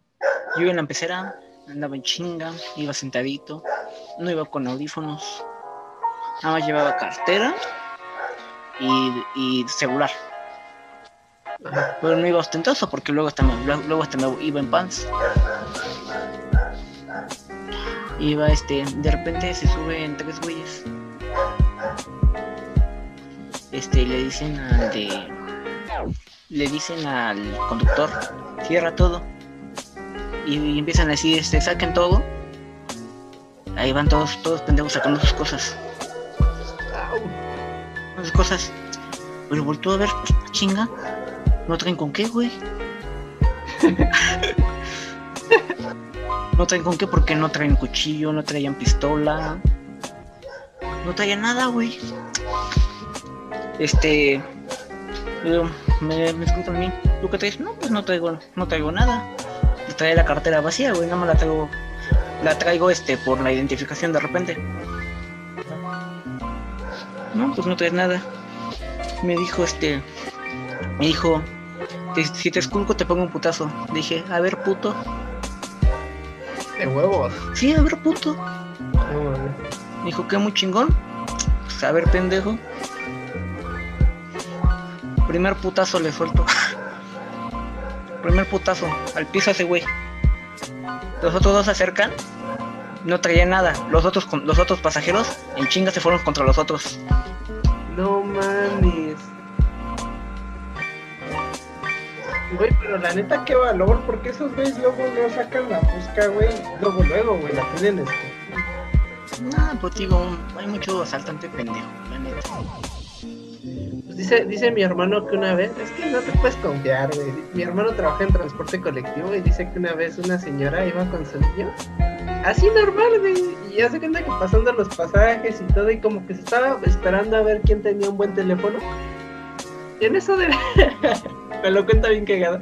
[SPEAKER 2] Yo iba en la pecera, andaba en chinga, iba sentadito, no iba con audífonos, nada más llevaba cartera y, celular. Pero no iba ostentoso porque luego hasta me, luego hasta me iba en pants. Iba este, de repente se suben tres güeyes. este, le dicen al de, le dicen al conductor, cierra todo. Y, empiezan a decir, este, saquen todo. Ahí van todos, todos pendejos sacando sus cosas. Sus cosas. Pero volvió a ver, chinga. ¿No traen con qué, güey? no traen con qué porque no traen cuchillo, no traían pistola. No traían nada, güey. Este. Me, me a mí. ¿Tú qué traes? No, pues no traigo, no traigo nada. Trae la cartera vacía, güey. No me la traigo. La traigo este por la identificación de repente. No, pues no traes nada. Me dijo este. Me dijo. Si te esculco te pongo un putazo. Dije, a ver puto.
[SPEAKER 1] De huevos.
[SPEAKER 2] Sí, a ver puto. Dijo que muy chingón. Pues a ver pendejo. Primer putazo le suelto. Primer putazo. Al piso ese güey. Los otros dos se acercan. No traían nada. Los otros, los otros pasajeros en chinga se fueron contra los otros.
[SPEAKER 1] No mames. Güey, pero la neta, qué valor, porque esos güeyes luego no sacan la busca, güey. Luego, luego, güey, la tienen este.
[SPEAKER 2] No, pues digo, hay mucho asaltante pendejo, la neta.
[SPEAKER 1] Dice, dice mi hermano que una vez, es que no te puedes confiar, güey. Mi hermano trabaja en transporte colectivo y dice que una vez una señora iba con su niño, así normal, güey. Y ya se cuenta que pasando los pasajes y todo, y como que se estaba esperando a ver quién tenía un buen teléfono. Y en eso de. Me lo cuenta bien cagado.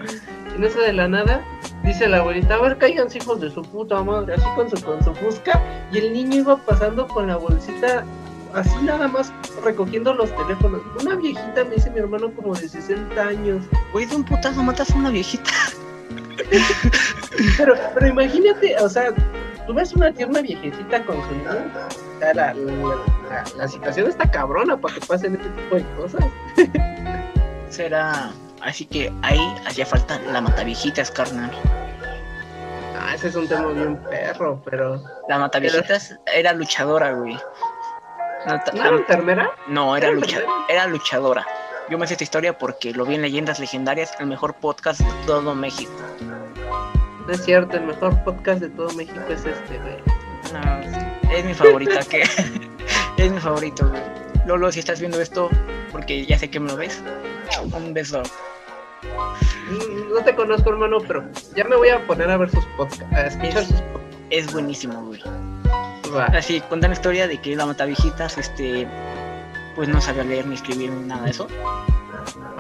[SPEAKER 1] En eso de la nada, dice la abuelita, a ver, caigan hijos de su puta madre, así con su, con su fusca. Y el niño iba pasando con la bolsita así nada más recogiendo los teléfonos. Una viejita, me dice mi hermano, como de 60 años.
[SPEAKER 2] Güey, de un putazo matas a una viejita.
[SPEAKER 1] pero, pero imagínate, o sea, tú ves una tierna viejecita con su niño. O sea, la, la, situación está cabrona para que pasen este tipo de cosas.
[SPEAKER 2] Será. Así que ahí hacía falta la mataviejitas, carnal.
[SPEAKER 1] Ah, ese es un tema bien perro, pero.
[SPEAKER 2] La mataviejitas era luchadora, güey.
[SPEAKER 1] ¿No era enfermera?
[SPEAKER 2] No, era, era luchadora. Yo me sé esta historia porque lo vi en Leyendas Legendarias, el mejor podcast de todo México.
[SPEAKER 1] No es cierto, el mejor podcast de todo México es este, güey.
[SPEAKER 2] No, es mi favorita, que es mi favorito, güey. Lolo, si estás viendo esto, porque ya sé que me lo ves, un beso.
[SPEAKER 1] Mm, no te conozco, hermano, pero ya me voy a poner a ver sus podcasts, escuchar sus podcasts.
[SPEAKER 2] Es buenísimo, güey. Así, cuentan la historia de que la viejitas, este, pues no sabía leer ni escribir ni nada de eso.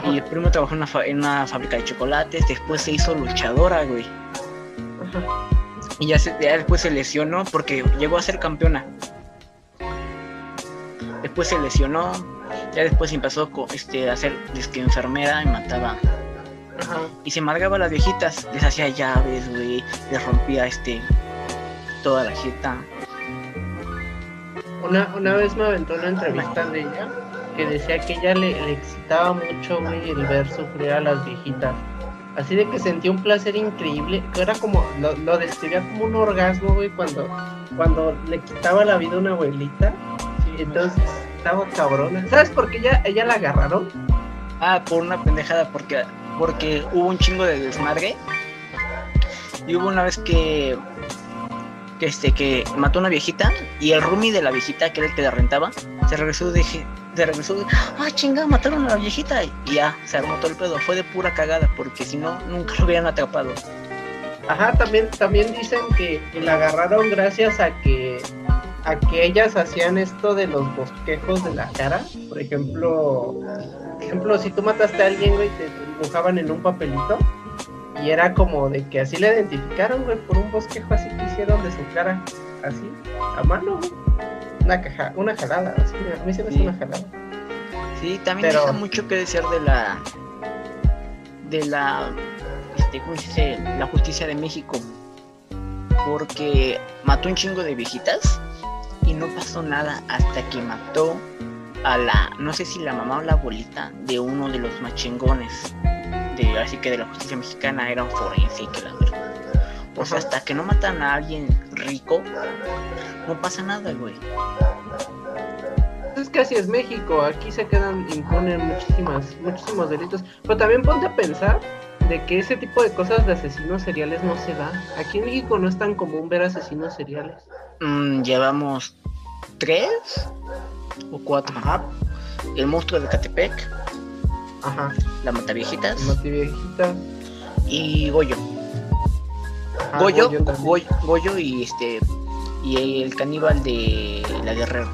[SPEAKER 2] Y primero trabajó en una, en una fábrica de chocolates, después se hizo luchadora, güey. Y ya, después se lesionó porque llegó a ser campeona. Después se lesionó, ya después empezó este, a ser disque enfermera y mataba. Y se amargaba a las viejitas, les hacía llaves, güey, les rompía este toda la jeta.
[SPEAKER 1] Una, una vez me aventó una entrevista de ella que decía que ella le, excitaba mucho, el ver sufrir a las viejitas. Así de que sentía un placer increíble, que era como, lo, describía como un orgasmo, güey, cuando, cuando le quitaba la vida a una abuelita. y entonces estaba cabrona. ¿Sabes por qué ella, ella la agarraron?
[SPEAKER 2] Ah, por una pendejada, porque, porque hubo un chingo de desmargue. Y hubo una vez que que este que mató a una viejita y el roomie de la viejita que era el que la rentaba se regresó de se de ah chingada mataron a la viejita y ya se armó todo el pedo. Fue de pura cagada porque si no nunca lo hubieran atrapado.
[SPEAKER 1] Ajá también también dicen que, la agarraron gracias a que a que ellas hacían esto de los bosquejos de la cara. Por ejemplo ejemplo si tú mataste a alguien güey te dibujaban en un papelito y era como de que así le identificaron, güey, por un bosquejo así que hicieron de su cara, así, a mano, Una, caja, una jalada, así, a mí se me hace una jalada.
[SPEAKER 2] Sí, también deja mucho que decir de la. de la. Este, ¿cómo se dice? La justicia de México. Porque mató un chingo de viejitas y no pasó nada hasta que mató a la. no sé si la mamá o la abuelita de uno de los machingones así que de la justicia mexicana era un forense y que la verdad. O sea, hasta que no matan a alguien rico, no pasa nada, güey.
[SPEAKER 1] es que así es México, aquí se quedan, imponen muchísimas, muchísimos delitos. Pero también ponte a pensar de que ese tipo de cosas de asesinos seriales no se da. Aquí en México no es tan común ver asesinos seriales.
[SPEAKER 2] Mm, llevamos tres o cuatro. Ajá. El monstruo de Catepec.
[SPEAKER 1] Ajá.
[SPEAKER 2] La Mataviejitas.
[SPEAKER 1] La Mataviejitas.
[SPEAKER 2] Y Goyo. Goyo, Goyo, Goyo, y este y el caníbal de la Guerrero.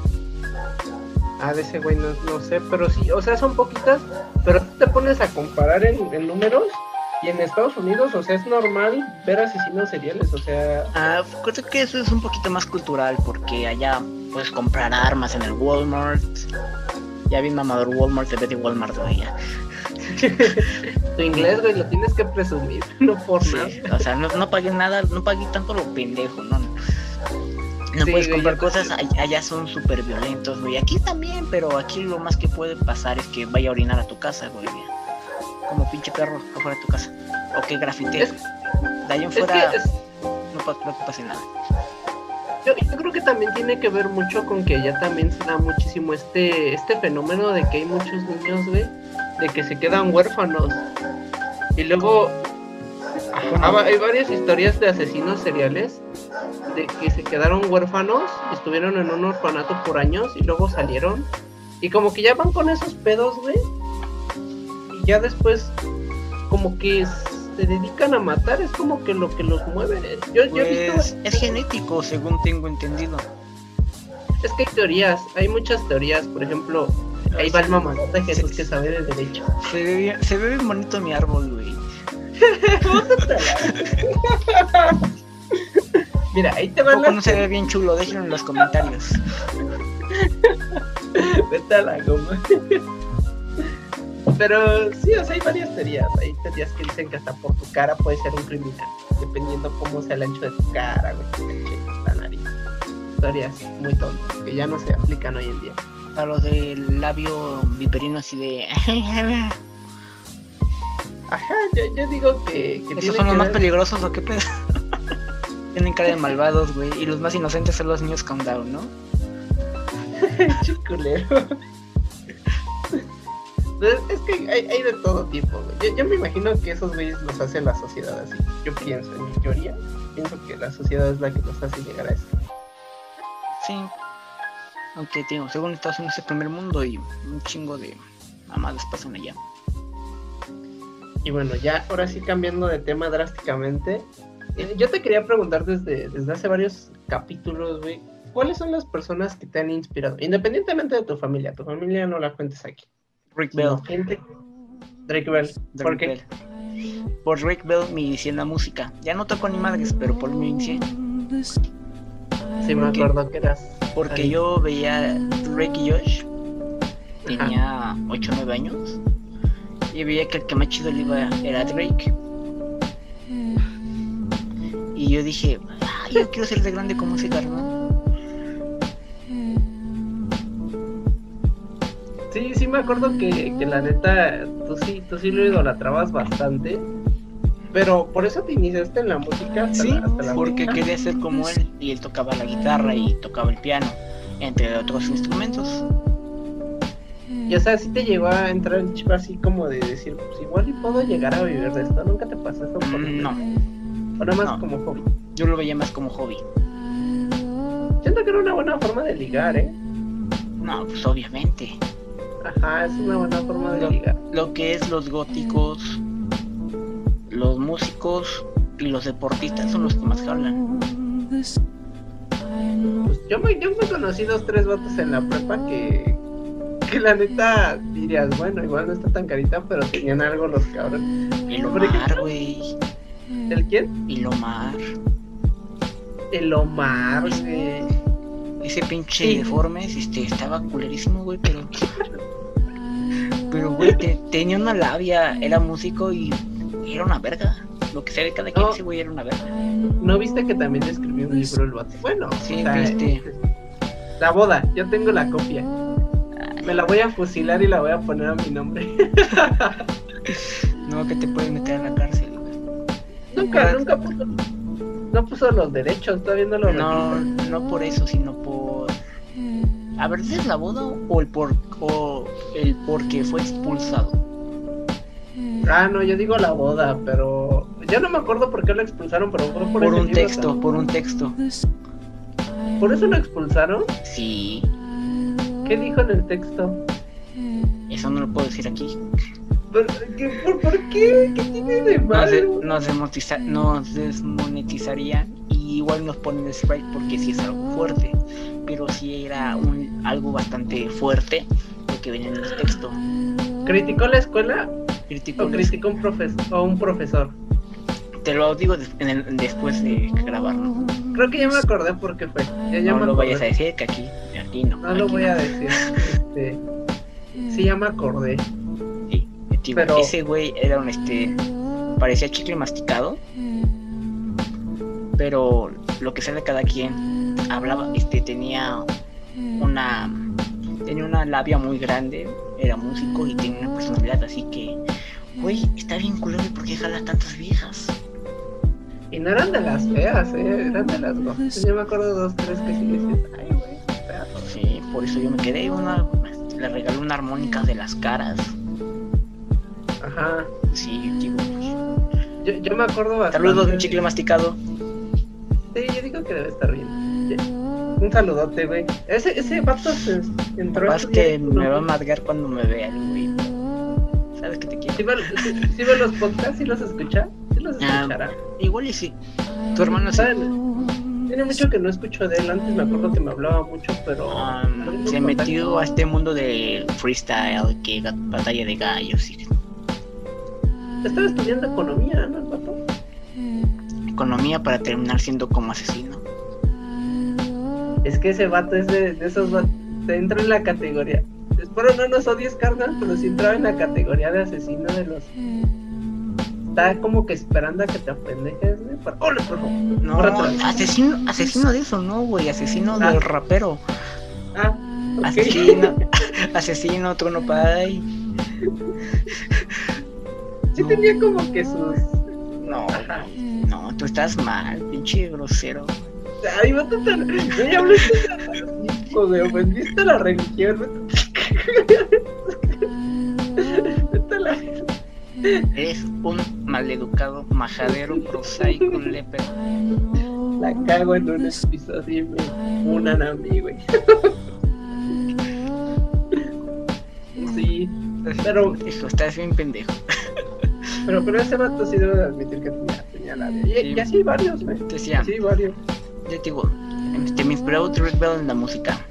[SPEAKER 1] Ah, de ese güey no, no, sé, pero sí, o sea, son poquitas, pero tú te pones a comparar en, en números y en Estados Unidos, o sea, es normal ver asesinos seriales, o sea...
[SPEAKER 2] Ah, creo que eso es un poquito más cultural, porque allá puedes comprar armas en el Walmart. Ya vi mamador Walmart vez de Walmart, güey, ya.
[SPEAKER 1] tu inglés, güey, lo tienes que presumir, no por nada.
[SPEAKER 2] O sea, no, no pagues nada, no pagues tanto lo pendejo, no. No puedes comprar cosas, allá son súper violentos, güey. Aquí también, pero aquí lo más que puede pasar es que vaya a orinar a tu casa, güey como pinche perro afuera de tu casa. O que grafite. de ahí en fuera no, no, pase nada.
[SPEAKER 1] Yo, creo que también tiene que ver mucho con que ya también se da muchísimo este, este fenómeno de que hay muchos niños, güey, de que se quedan huérfanos. Y luego hay varias historias de asesinos seriales de que se quedaron huérfanos, estuvieron en un orfanato por años y luego salieron. Y como que ya van con esos pedos, güey ya después como que se dedican a matar, es como que lo que los mueve. Yo,
[SPEAKER 2] pues, Es genético, según tengo entendido.
[SPEAKER 1] Es que hay teorías, hay muchas teorías, por ejemplo, ahí va el mamadota Jesús que sabe de derecho.
[SPEAKER 2] Se ve bien, se ve bien bonito mi árbol, güey.
[SPEAKER 1] Mira, ahí te van
[SPEAKER 2] las... no se ve bien chulo, déjenlo en los comentarios.
[SPEAKER 1] Vete a la goma. Pero sí, o sea, hay varias teorías. Hay teorías que dicen que hasta por tu cara puede ser un criminal, dependiendo cómo sea el ancho de tu cara, güey, la nariz. Teorías muy tontas, que ya no se aplican hoy en día.
[SPEAKER 2] A los del labio viperino así de...
[SPEAKER 1] Ajá, yo, digo que... que
[SPEAKER 2] ¿Esos son los más peligrosos o qué pedo? Tienen cara de malvados, güey, y los más inocentes son los niños countdown, ¿no?
[SPEAKER 1] Chiculero. Es que hay, de todo tipo, Yo, me imagino que esos güeyes los hace la sociedad así. Yo pienso, en mi teoría, pienso que la sociedad es la que los hace llegar a eso.
[SPEAKER 2] Sí. Aunque, tío, según Estados Unidos es el primer mundo y un chingo de mamadas pasan allá.
[SPEAKER 1] Y bueno, ya ahora sí cambiando de tema drásticamente, eh, yo te quería preguntar desde, desde hace varios capítulos, güey, ¿cuáles son las personas que te han inspirado? Independientemente de tu familia, tu familia no la cuentes aquí.
[SPEAKER 2] Rick Bell.
[SPEAKER 1] Drake Bell. ¿Por qué?
[SPEAKER 2] Por Rick Bell me inicié en la música. Ya no toco ni madres, pero por mí me inicié.
[SPEAKER 1] Sí, me acuerdo que eras.
[SPEAKER 2] Porque yo veía Drake y Josh. Tenía 8 o 9 años. Y veía que el que más chido le iba era Drake. Y yo dije, ah, yo quiero ser de grande como ese carnal.
[SPEAKER 1] Sí, sí me acuerdo que, que la neta, tú sí, tú sí lo idolatrabas bastante. Pero por eso te iniciaste en la música.
[SPEAKER 2] sí, porque quería ser como él. Y él tocaba la guitarra y tocaba el piano, entre otros instrumentos.
[SPEAKER 1] Y o sea, sí te llegó a entrar el chip así como de decir, pues igual y puedo llegar a vivir de esto. ¿Nunca te pasó eso? Por
[SPEAKER 2] no.
[SPEAKER 1] O nada más como hobby.
[SPEAKER 2] Yo lo veía más como hobby.
[SPEAKER 1] Siento que era una buena forma de ligar, ¿eh?
[SPEAKER 2] No, pues obviamente.
[SPEAKER 1] Ajá, es una buena forma de ligar.
[SPEAKER 2] Lo que es los góticos, los músicos y los deportistas son los que más hablan.
[SPEAKER 1] Pues yo me, yo me conocí dos, tres vatos en la prepa que, que la neta dirías, bueno, igual no está tan carita, pero tenían algo los cabrones.
[SPEAKER 2] El Omar, güey.
[SPEAKER 1] ¿El quién?
[SPEAKER 2] El Omar.
[SPEAKER 1] El Omar, güey.
[SPEAKER 2] Ese pinche deforme este, estaba culerísimo, güey, pero pero, güey, tenía una labia, era músico y era una verga. Lo que sea de cada quien, ese güey era una verga.
[SPEAKER 1] ¿No viste que también escribió un libro el vato? Bueno,
[SPEAKER 2] sí, viste.
[SPEAKER 1] La boda, yo tengo la copia. Me la voy a fusilar y la voy a poner a mi nombre.
[SPEAKER 2] no, que te pueden meter en la cárcel,
[SPEAKER 1] Nunca, nunca puso, no puso los derechos, está viendo los
[SPEAKER 2] No, no por eso, sino por A ver, ¿es la boda o el por o el porque fue expulsado?
[SPEAKER 1] Ah, no, yo digo la boda, pero ya no me acuerdo por qué lo expulsaron, pero fue
[SPEAKER 2] por, por un texto, por un texto.
[SPEAKER 1] ¿Por eso lo expulsaron?
[SPEAKER 2] Sí.
[SPEAKER 1] ¿Qué dijo en el texto?
[SPEAKER 2] Eso no lo puedo decir aquí.
[SPEAKER 1] ¿Por qué? ¿Qué tiene de malo?
[SPEAKER 2] Nos, nos, desmonetizarían y igual nos ponen strike porque si es algo fuerte. Pero si era un, algo bastante fuerte lo que venía en el texto.
[SPEAKER 1] ¿Criticó la escuela?
[SPEAKER 2] ¿Criticó
[SPEAKER 1] ¿O criticó un, profesor, o un profesor?
[SPEAKER 2] Te lo digo después de grabar,
[SPEAKER 1] Creo que ya me acordé por qué fue. Ya,
[SPEAKER 2] no lo vayas a decir que aquí, aquí no.
[SPEAKER 1] No lo voy a decir. Este, sí, ya me acordé.
[SPEAKER 2] Sí, pero... ese güey era un este. Parecía chicle masticado. Pero lo que sea de cada quien hablaba, este, tenía una. Tenía una labia muy grande, era músico y tenía una personalidad, así que, güey, está bien culero porque jala tantas viejas.
[SPEAKER 1] Y no eran de las feas, ¿eh? eran de las dos. Yo me acuerdo de dos, tres que sí decías, ay, güey,
[SPEAKER 2] Sí, por eso yo me quedé. Una, le regalé una armónica de las caras.
[SPEAKER 1] Ajá.
[SPEAKER 2] Sí, digo.
[SPEAKER 1] Yo, yo me acuerdo
[SPEAKER 2] bastante. Saludos de un chicle masticado.
[SPEAKER 1] Sí, yo digo que debe estar bien. Un saludote, güey. Ese, ese vato se entró.
[SPEAKER 2] Más que me va a madrear cuando me vea, güey. ¿Sabes que te quiero?
[SPEAKER 1] ¿Sí ve, sí, ve los podcasts? ¿Sí los escucha? Ah,
[SPEAKER 2] igual y sí. Tu hermano sabe.
[SPEAKER 1] Tiene mucho que no escucho de él. Antes me acuerdo que me hablaba mucho, pero.
[SPEAKER 2] Um, se metió a este mundo del freestyle, que batalla de gallos. Y...
[SPEAKER 1] Estaba estudiando economía, ¿no, pato?
[SPEAKER 2] Economía para terminar siendo como asesino.
[SPEAKER 1] Es que ese vato es de, de esos vatos. Entra en la categoría. Espero no nos odies, carnal, pero si entraba en la categoría de asesino de los está como que esperando a que te apendejes, güey. Para... por favor!
[SPEAKER 2] No, asesino, asesino de eso, no, güey. Asesino del rapero.
[SPEAKER 1] Ah,
[SPEAKER 2] Asesino, asesino, trono pay.
[SPEAKER 1] Sí tenía como que sus.
[SPEAKER 2] No, no, tú estás mal, pinche grosero.
[SPEAKER 1] Ay, a tratar. Ya hablaste de ofendiste a la religión. Vete a la
[SPEAKER 2] Eres un maleducado, majadero, prosaico, lepero.
[SPEAKER 1] La cago en un episodio y me unan a mí, güey. sí, pero.
[SPEAKER 2] Hijo, estás bien pendejo.
[SPEAKER 1] Pero, pero ese vato sí debe admitir que tenía, tenía la y, y, así varios, güey. Sí, varios.
[SPEAKER 2] Te digo, este, me inspiró Truth Bell en la música.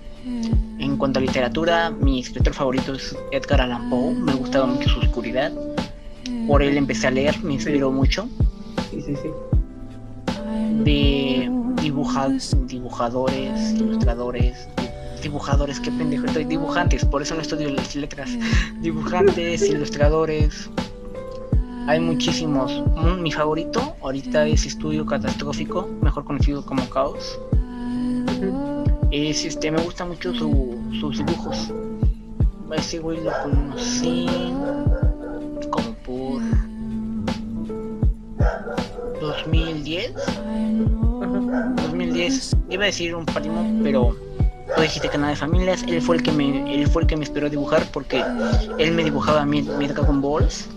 [SPEAKER 2] En cuanto a literatura, mi escritor favorito es Edgar Allan Poe. Me gustaba mucho su oscuridad por él empecé a leer, me inspiró mucho.
[SPEAKER 1] Sí, sí, sí.
[SPEAKER 2] De dibujadores, ilustradores, dibujadores, qué pendejo, estoy dibujantes, por eso no estudio las letras. Dibujantes, ilustradores. Hay muchísimos. Mi favorito ahorita es Estudio Catastrófico, mejor conocido como Caos. Es este, me gusta mucho su, sus dibujos. Ese güey lo conocí por 2010 2010 iba a decir un primo pero tú dijiste nada de familias él fue el que me él fue el que me esperó dibujar porque él me dibujaba mi, mi Dragon Balls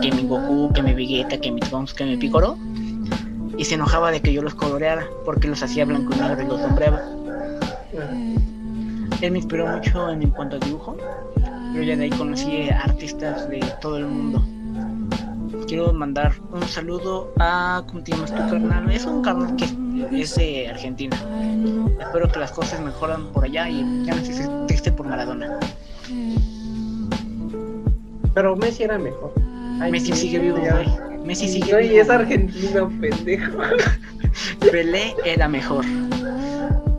[SPEAKER 2] que mi Goku que mi Vegeta que mi Trunks que mi Piccolo y se enojaba de que yo los coloreara porque los hacía blanco y negro y los sombreaba él me inspiró mucho en, cuanto a dibujo yo ya de ahí conocí artistas de todo el mundo. Quiero mandar un saludo a, ¿cómo tu carnal? Es un carnal que es de Argentina. Espero que las cosas mejoran por allá y ya no se triste por Maradona.
[SPEAKER 1] Pero Messi era mejor.
[SPEAKER 2] Messi sigue vivo, güey. Messi sigue
[SPEAKER 1] vivo. es argentino, pendejo.
[SPEAKER 2] Pelé era mejor.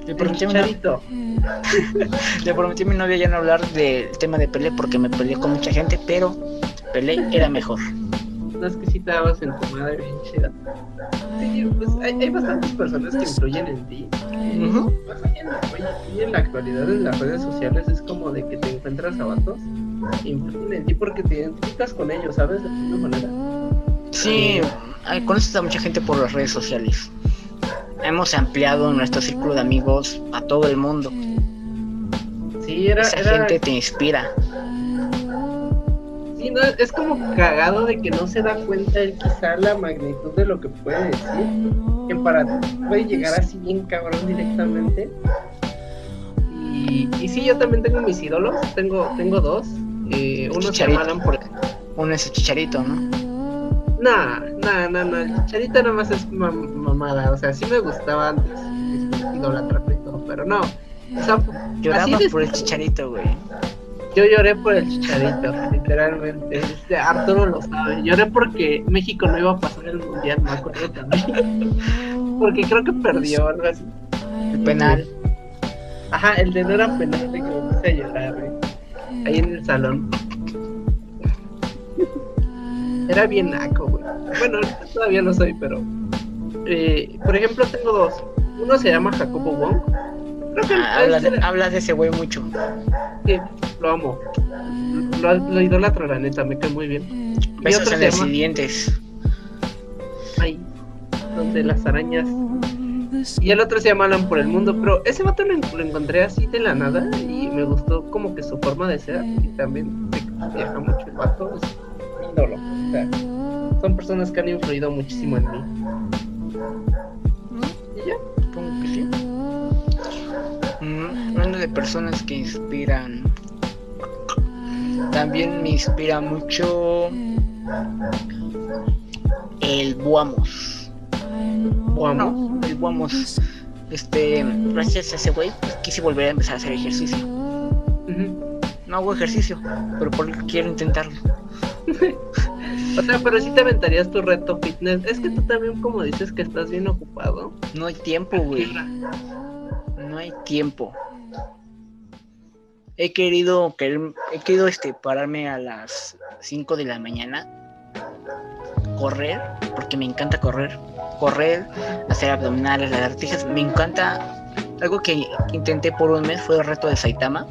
[SPEAKER 2] Le pregunté, Le prometí a mi novia ya no hablar del tema de Pelé porque me peleé con mucha gente, pero Pelé era mejor.
[SPEAKER 1] No es que si te dabas en tu madre bien chida. Sí, pues hay, bastantes personas que influyen en ti. y en la actualidad en las redes sociales es como de que te encuentras a vatos influyen en ti porque te identificas con ellos, ¿sabes? De alguna manera.
[SPEAKER 2] Sí, conoces a mucha gente por las redes sociales hemos ampliado nuestro círculo de amigos a todo el mundo.
[SPEAKER 1] Sí, era,
[SPEAKER 2] Esa gente te inspira.
[SPEAKER 1] Sí, no, es como cagado de que no se da cuenta él quizá la magnitud de lo que puede decir. Que para puede llegar así bien cabrón directamente. Y, y sí, yo también tengo mis ídolos. Tengo, tengo dos. Eh, uno se por.
[SPEAKER 2] Uno es el chicharito, ¿no?
[SPEAKER 1] Nah, nah, nah, nah. El chicharito nada más es mamada. O sea, sí me gustaba antes. Idolatra y todo, pero no. O sea,
[SPEAKER 2] Lloraba por el chicharito, güey.
[SPEAKER 1] Yo lloré por el chicharito, literalmente. Este, Arturo lo sabe. Lloré porque México no iba a pasar el mundial, me acuerdo también. porque creo que perdió algo así.
[SPEAKER 2] El penal.
[SPEAKER 1] Ajá, el de no era penal de que me puse a llorar, güey. Ahí en el salón. Era bien naco, güey. Bueno, todavía no soy, pero. Eh, por ejemplo, tengo dos. Uno se llama Jacobo Wong.
[SPEAKER 2] Creo que ah, habla, de, habla, de, ese güey mucho.
[SPEAKER 1] Sí, lo amo. Lo, lo idolatro, la neta, me cae muy bien.
[SPEAKER 2] Besos en los siguientes.
[SPEAKER 1] Ay, donde las arañas. Y el otro se llama Alan por el mundo, pero ese vato lo, lo, encontré así de la nada y me gustó como que su forma de ser y también viaja mucho el vato. Es ídolo. O sea, son personas que han influido muchísimo en mí. Y ya, supongo que sí.
[SPEAKER 2] Mm, hablando de personas que inspiran, también me inspira mucho el Buamos.
[SPEAKER 1] Buamos.
[SPEAKER 2] el Buamos. Este, gracias a ese güey, quise volver a empezar a hacer ejercicio. No hago ejercicio, pero porque quiero intentarlo.
[SPEAKER 1] o sea, pero si te aventarías tu reto fitness. Es que tú también, como dices, que estás bien ocupado.
[SPEAKER 2] No hay tiempo, güey. No hay tiempo. He querido, he querido este, pararme a las 5 de la mañana, correr, porque me encanta correr. Correr, hacer abdominales, lagartijas. Me encanta. Algo que intenté por un mes fue el reto de Saitama.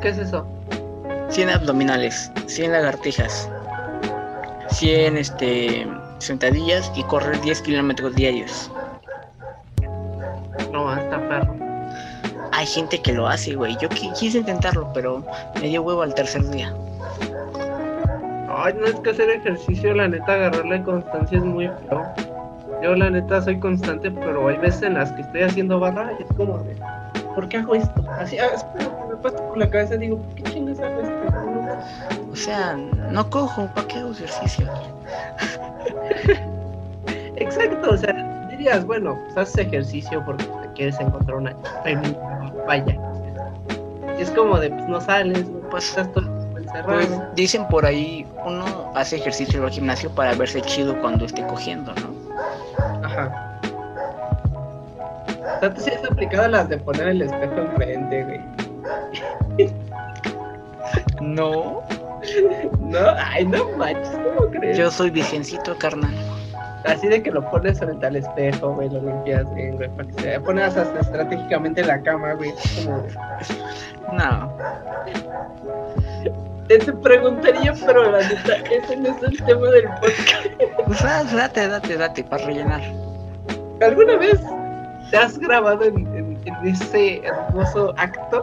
[SPEAKER 1] ¿Qué es eso?
[SPEAKER 2] 100 abdominales, 100 lagartijas, 100 este, sentadillas y correr 10 kilómetros diarios.
[SPEAKER 1] No, hasta perro.
[SPEAKER 2] Hay gente que lo hace, güey. Yo quise intentarlo, pero me dio huevo al tercer día.
[SPEAKER 1] Ay, no es que hacer ejercicio, la neta, agarrarle constancia es muy feo. Yo, la neta, soy constante, pero hay veces en las que estoy haciendo barra y es como de, ¿por qué hago esto? Así, ah, espero que me pase por la cabeza y digo, ¿por qué chingas hago esto?
[SPEAKER 2] O sea, no cojo, ¿para qué hago ejercicio?
[SPEAKER 1] Exacto, o sea, dirías, bueno, pues haces ejercicio porque te quieres encontrar una vaya. Y es como de, pues no sales, pues estás todo encerrado. Pues,
[SPEAKER 2] dicen por ahí, uno hace ejercicio en el gimnasio para verse chido cuando esté cogiendo, ¿no?
[SPEAKER 1] Ajá. O sea, tú sí has aplicado las de poner el espejo enfrente, güey.
[SPEAKER 2] no.
[SPEAKER 1] No, ay, no manches, ¿cómo crees?
[SPEAKER 2] Yo soy virgencito, carnal.
[SPEAKER 1] Así de que lo pones frente al espejo, güey, lo limpias güey, para que se pones hasta estratégicamente en la cama, güey. Como...
[SPEAKER 2] No.
[SPEAKER 1] Te, preguntaría, pero la neta, ese no es el tema del podcast.
[SPEAKER 2] Pues ah, date, date, date, para rellenar.
[SPEAKER 1] ¿Alguna vez te has grabado en, ese hermoso acto?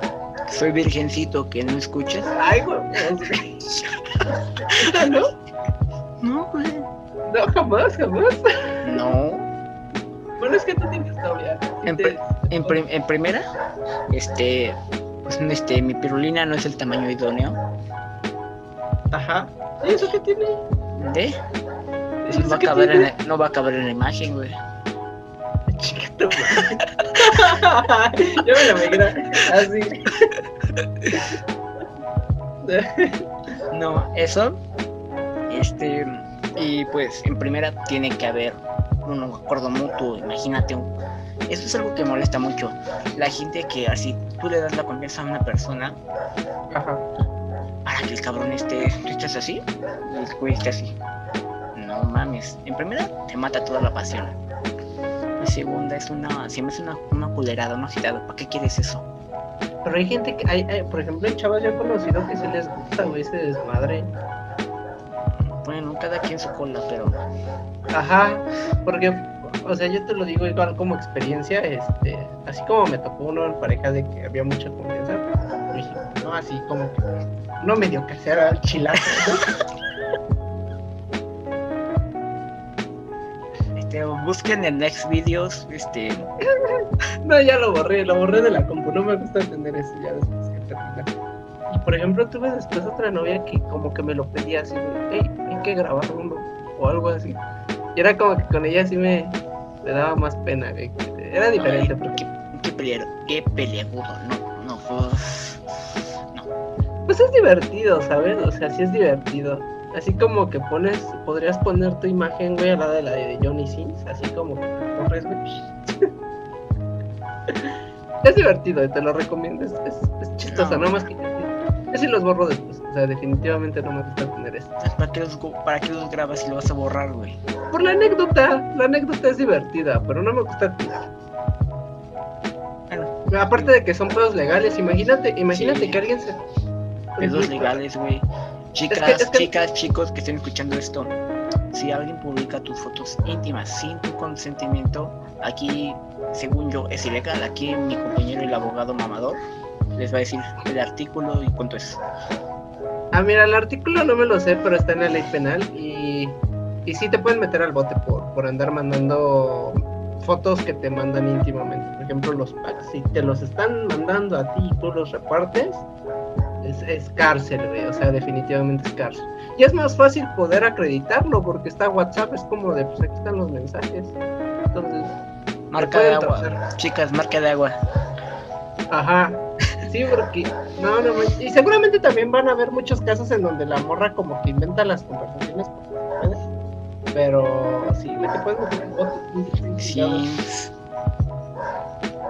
[SPEAKER 2] Soy virgencito, que no escuchas.
[SPEAKER 1] Ay, güey. ¿No?
[SPEAKER 2] No, güey.
[SPEAKER 1] No, jamás, jamás.
[SPEAKER 2] No.
[SPEAKER 1] Bueno, es que tú tienes novia.
[SPEAKER 2] En, en, primera, este, pues, este, mi pirulina no es el tamaño idóneo.
[SPEAKER 1] Ajá. ¿Y eso qué tiene?
[SPEAKER 2] ¿De? no, va a caber en, no va a caber en la imagen, güey.
[SPEAKER 1] Chiquito, Yo me lo migra así.
[SPEAKER 2] no, eso. Este y pues en primera tiene que haber un acuerdo mutuo, imagínate. Eso es algo que molesta mucho. La gente que así tú le das la confianza a una persona
[SPEAKER 1] Ajá.
[SPEAKER 2] Para que el cabrón esté, tú estás así y el güey esté así. No mames. En primera te mata toda la pasión. En segunda es una, siempre es una, una culerada, una citada. ¿Para qué quieres eso?
[SPEAKER 1] Pero hay gente que, hay, por ejemplo, hay chavos ya conocido que se les gusta, güey, ese desmadre.
[SPEAKER 2] Bueno, cada quien su cola, pero.
[SPEAKER 1] Ajá, porque, o sea, yo te lo digo igual como experiencia, este, así como me tocó uno en pareja de que había mucha confianza, ¿no? Así como que no medio que sea chilazo,
[SPEAKER 2] Este, busquen en Next Videos, este...
[SPEAKER 1] no, ya lo borré, lo borré de la compu, no me gusta tener eso ya después que termina. Y por ejemplo, tuve después otra novia que como que me lo pedía así, hey, hay que grabar uno, o algo así. Y era como que con ella sí me, me daba más pena, Era diferente.
[SPEAKER 2] porque... qué, qué, qué peleagudo, no, no.
[SPEAKER 1] No. Pues es divertido, ¿sabes? O sea, sí es divertido. Así como que pones, podrías poner tu imagen, güey, al lado de la de Johnny Sins, así como que corres, güey. es divertido, te lo recomiendo, es, es, chistoso, no. más que yo sí los borro después, o sea, definitivamente no me gusta tener esto.
[SPEAKER 2] ¿Para qué, los, ¿Para qué los grabas y lo vas a borrar, güey?
[SPEAKER 1] Por la anécdota, la anécdota es divertida, pero no me gusta. Bueno, aparte de que son pedos legales, imagínate, imagínate que alguien se...
[SPEAKER 2] Pedos legales, güey. Chicas, chicas, chicos que estén escuchando esto, si alguien publica tus fotos íntimas sin tu consentimiento, aquí, según yo, es ilegal. Aquí mi compañero, el abogado mamador, les va a decir el artículo y cuánto es.
[SPEAKER 1] Ah, mira, el artículo no me lo sé, pero está en la ley penal y, y sí te pueden meter al bote por, por andar mandando fotos que te mandan íntimamente. Por ejemplo, los packs. Si te los están mandando a ti y tú los repartes, es, cárcel, güey, o sea, definitivamente es cárcel. Y es más fácil poder acreditarlo porque está WhatsApp, es como de, pues aquí están los mensajes. Entonces,
[SPEAKER 2] marca de agua. Chicas, marca de agua.
[SPEAKER 1] Ajá. Sí, porque no, no, y seguramente también van a haber muchos casos en donde la morra como que inventa las conversaciones pero sí, le te puedes meter
[SPEAKER 2] Sí.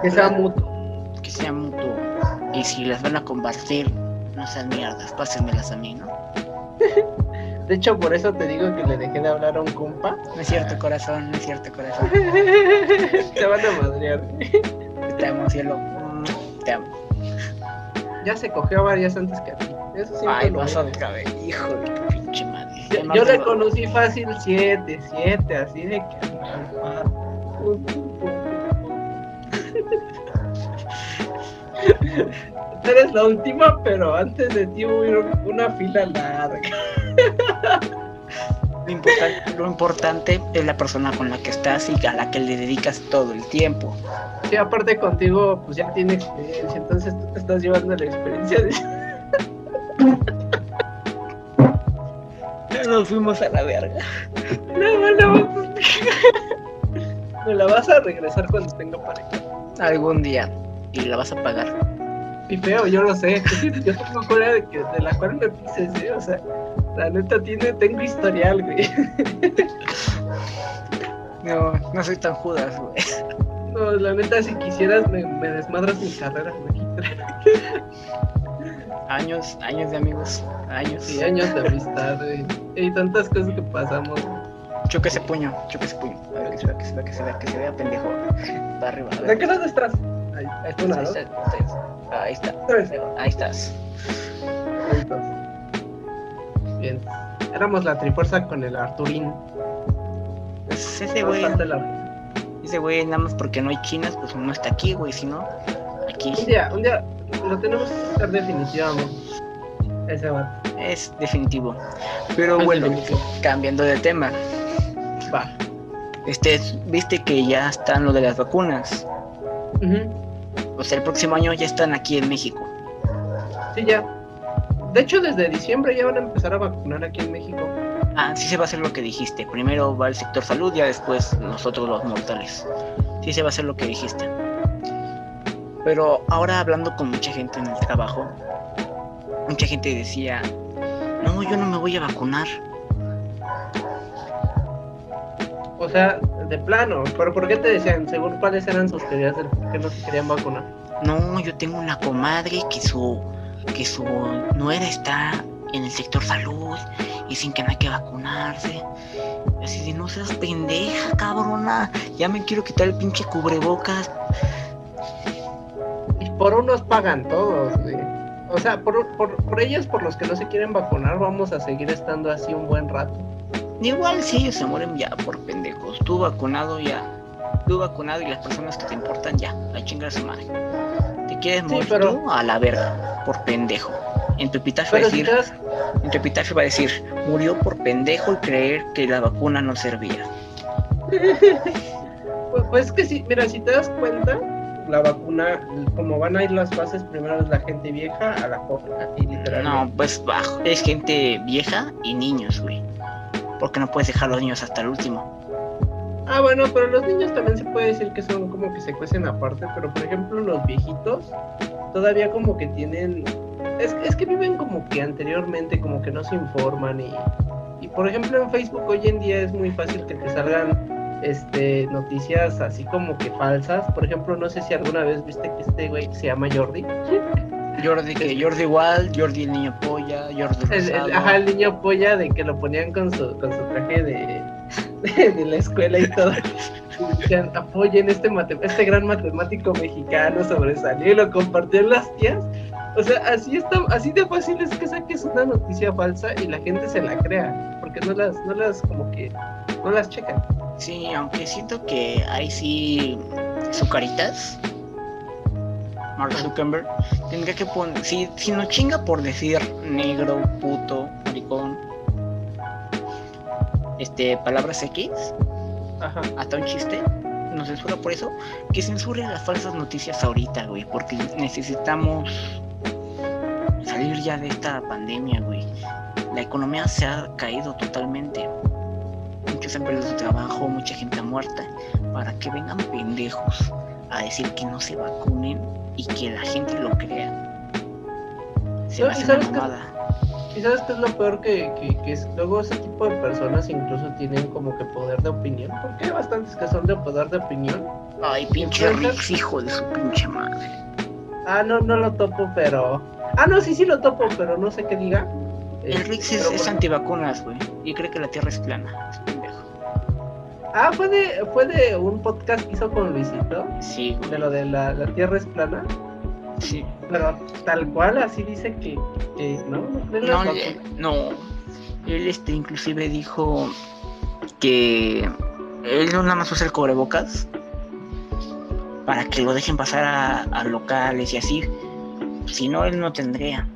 [SPEAKER 1] Que sea mutuo.
[SPEAKER 2] Que sea mutuo. Y si las van a compartir, no sean mierdas, pásenmelas a mí, ¿no?
[SPEAKER 1] De hecho, por eso te digo que le dejé de hablar a un compa.
[SPEAKER 2] No es cierto, corazón, no es cierto, corazón.
[SPEAKER 1] Te van a madrear.
[SPEAKER 2] Te amo, cielo. Te amo.
[SPEAKER 1] Ya se cogió a varias antes que a ti. Eso sí
[SPEAKER 2] Ay, vas otra vez, hijo de pinche madre.
[SPEAKER 1] Yo, le conocí fácil siete, siete, así de que. Eres la última, pero antes de ti hubo una fila larga.
[SPEAKER 2] Lo importante, es la persona con la que estás y a la que le dedicas todo el tiempo.
[SPEAKER 1] Sí, aparte contigo, pues ya tiene experiencia, entonces tú te estás llevando la experiencia de...
[SPEAKER 2] nos fuimos a la verga.
[SPEAKER 1] No, no, Me la vas a regresar cuando tenga pareja.
[SPEAKER 2] Algún día. Y la vas a pagar
[SPEAKER 1] feo, yo lo sé. Yo tengo cólera de, que, de la cual me pises, ¿eh? O sea, la neta tiene, tengo historial, güey.
[SPEAKER 2] No, no soy tan judas, güey.
[SPEAKER 1] No, la neta, si quisieras, me, me desmadras mi carrera, güey.
[SPEAKER 2] Años, años de amigos, años.
[SPEAKER 1] Sí, años de amistad, güey. Y tantas cosas que pasamos.
[SPEAKER 2] Choque ese puño, choque ese puño. A ver, que se vea, que se vea, que se vea, que se vea, pendejo. Para arriba.
[SPEAKER 1] ¿De qué lado estás? Ahí, ahí está una, ¿no?
[SPEAKER 2] Ahí está. Ahí estás.
[SPEAKER 1] Bien. Éramos la trifuerza con el Arturín.
[SPEAKER 2] Pues ese güey. Ese güey, nada más porque no hay chinas, pues no está aquí, güey. Si no, aquí.
[SPEAKER 1] Un día, un día lo tenemos que estar definitivamente. Ese va.
[SPEAKER 2] Es definitivo. Pero bueno, cambiando de tema.
[SPEAKER 1] Va.
[SPEAKER 2] Este, viste que ya están lo de las vacunas. O sea, el próximo año ya están aquí en México.
[SPEAKER 1] Sí, ya. De hecho, desde diciembre ya van a empezar a vacunar aquí en México.
[SPEAKER 2] Ah, sí se va a hacer lo que dijiste. Primero va el sector salud, ya después nosotros los mortales. Sí se va a hacer lo que dijiste. Pero ahora hablando con mucha gente en el trabajo, mucha gente decía, no, yo no me voy a vacunar.
[SPEAKER 1] O sea, de plano, pero ¿por qué te decían? Según cuáles eran sus teorías de por qué no se querían vacunar.
[SPEAKER 2] No, yo tengo una comadre que su que su nuera está en el sector salud y sin que no hay que vacunarse. Así de no seas pendeja, cabrona. Ya me quiero quitar el pinche cubrebocas.
[SPEAKER 1] Y por unos pagan todos, güey. O sea, por, por, por ellos, por los que no se quieren vacunar, vamos a seguir estando así un buen rato.
[SPEAKER 2] Igual si ellos se mueren ya por pendejos. Tú vacunado ya. Tú vacunado y las personas que te importan ya. La chinga su madre. ¿Te quieres morir tú? A la verga. por pendejo. En tu epitafio va a decir, en tu epitafio va a decir, murió por pendejo y creer que la vacuna no servía.
[SPEAKER 1] pues, pues que sí, mira, si te das cuenta, la vacuna, como van a ir las fases, primero es la gente vieja a la joven, así literalmente.
[SPEAKER 2] No, pues bajo, es gente vieja y niños, güey. Porque no puedes dejar a los niños hasta el último.
[SPEAKER 1] Ah, bueno, pero los niños también se puede decir que son como que se cuecen aparte, pero por ejemplo los viejitos todavía como que tienen... Es, es que viven como que anteriormente, como que no se informan y, y por ejemplo en Facebook hoy en día es muy fácil que te salgan este, noticias así como que falsas. Por ejemplo, no sé si alguna vez viste que este güey se llama Jordi.
[SPEAKER 2] Jordi que Jordi igual, Jordi el niño polla, Jordi
[SPEAKER 1] el, ajá, el niño polla de que lo ponían con su, con su traje de, de, la escuela y todo. apoyen este este gran matemático mexicano sobresalió y lo compartió en las tías. O sea, así está, así de fácil es que saques una noticia falsa y la gente se la crea, porque no las, no las como que no las checan.
[SPEAKER 2] Sí, aunque siento que hay sí caritas Mark Zuckerberg tendría que poner, si, si no chinga por decir negro, puto, maricón, este, palabras X, Ajá. hasta un chiste, no censura por eso, que censure las falsas noticias ahorita, güey, porque necesitamos salir ya de esta pandemia, güey. La economía se ha caído totalmente muchos perdido su trabajo, mucha gente muerta, para que vengan pendejos a decir que no se vacunen y que la gente lo crea.
[SPEAKER 1] Se va a hacer ¿Y sabes qué es lo peor? Que, que, es, luego ese tipo de personas incluso tienen como que poder de opinión. Porque hay bastantes que son de poder de opinión.
[SPEAKER 2] Ay, pinche Rix, hijo de su pinche madre.
[SPEAKER 1] Ah, no, no lo topo, pero... Ah, no, sí, sí lo topo, pero no sé qué diga.
[SPEAKER 2] El Rix es, es antivacunas, güey. Y cree que la Tierra es plana.
[SPEAKER 1] Ah, fue de, fue de un podcast que hizo con Luisito.
[SPEAKER 2] Sí.
[SPEAKER 1] De lo de la, Tierra es plana.
[SPEAKER 2] Sí.
[SPEAKER 1] Pero tal cual, así dice que, no,
[SPEAKER 2] no, no, él este inclusive dijo que él no nada más usa el cubrebocas para que lo dejen pasar a, a locales y así. Si no, él no tendría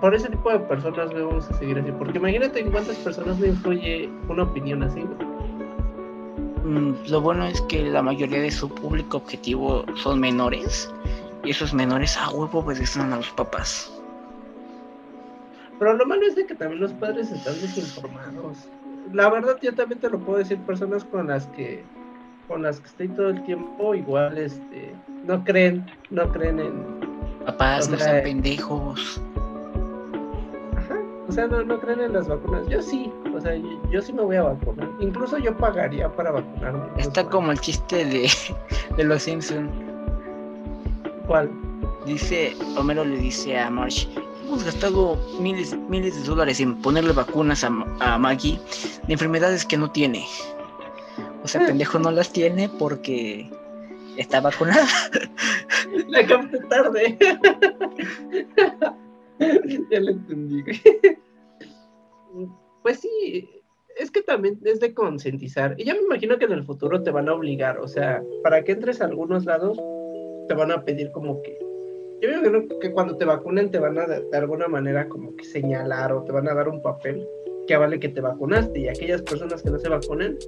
[SPEAKER 1] por ese tipo de personas vamos a seguir así. Porque imagínate en cuántas personas no influye una opinión así.
[SPEAKER 2] Mm, lo bueno es que la mayoría de su público objetivo son menores. Y esos menores a huevo obedecen a los papás.
[SPEAKER 1] Pero lo malo es de que también los padres están desinformados. La verdad, yo también te lo puedo decir, personas con las que con las que estoy todo el tiempo, igual este no creen, no creen en
[SPEAKER 2] papás, no sean pendejos
[SPEAKER 1] o sea, no, creen en las vacunas. Yo sí, o sea, yo, sí me voy a vacunar. Incluso yo pagaría para vacunarme.
[SPEAKER 2] Está como el chiste de, de los Simpsons.
[SPEAKER 1] ¿Cuál?
[SPEAKER 2] Dice, Homero le dice a Marsh, hemos gastado miles, miles de dólares en ponerle vacunas a, a Maggie de enfermedades que no tiene. O sea, pendejo no las tiene porque está vacunada.
[SPEAKER 1] La capté tarde. ya lo entendí. pues sí, es que también es de concientizar. Y yo me imagino que en el futuro te van a obligar, o sea, para que entres a algunos lados, te van a pedir como que. Yo me imagino que cuando te vacunen te van a de alguna manera como que señalar o te van a dar un papel que vale que te vacunaste y aquellas personas que no se vacunen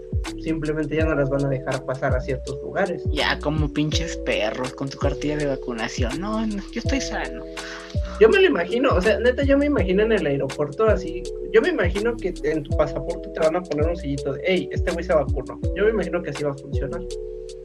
[SPEAKER 1] simplemente ya no las van a dejar pasar a ciertos lugares.
[SPEAKER 2] Ya como pinches perros con tu cartilla de vacunación. No, no yo estoy sano.
[SPEAKER 1] Yo me lo imagino, o sea, neta, yo me imagino en el aeropuerto así. Yo me imagino que en tu pasaporte te van a poner un sillito de, hey, este güey se vacunó. Yo me imagino que así va a funcionar.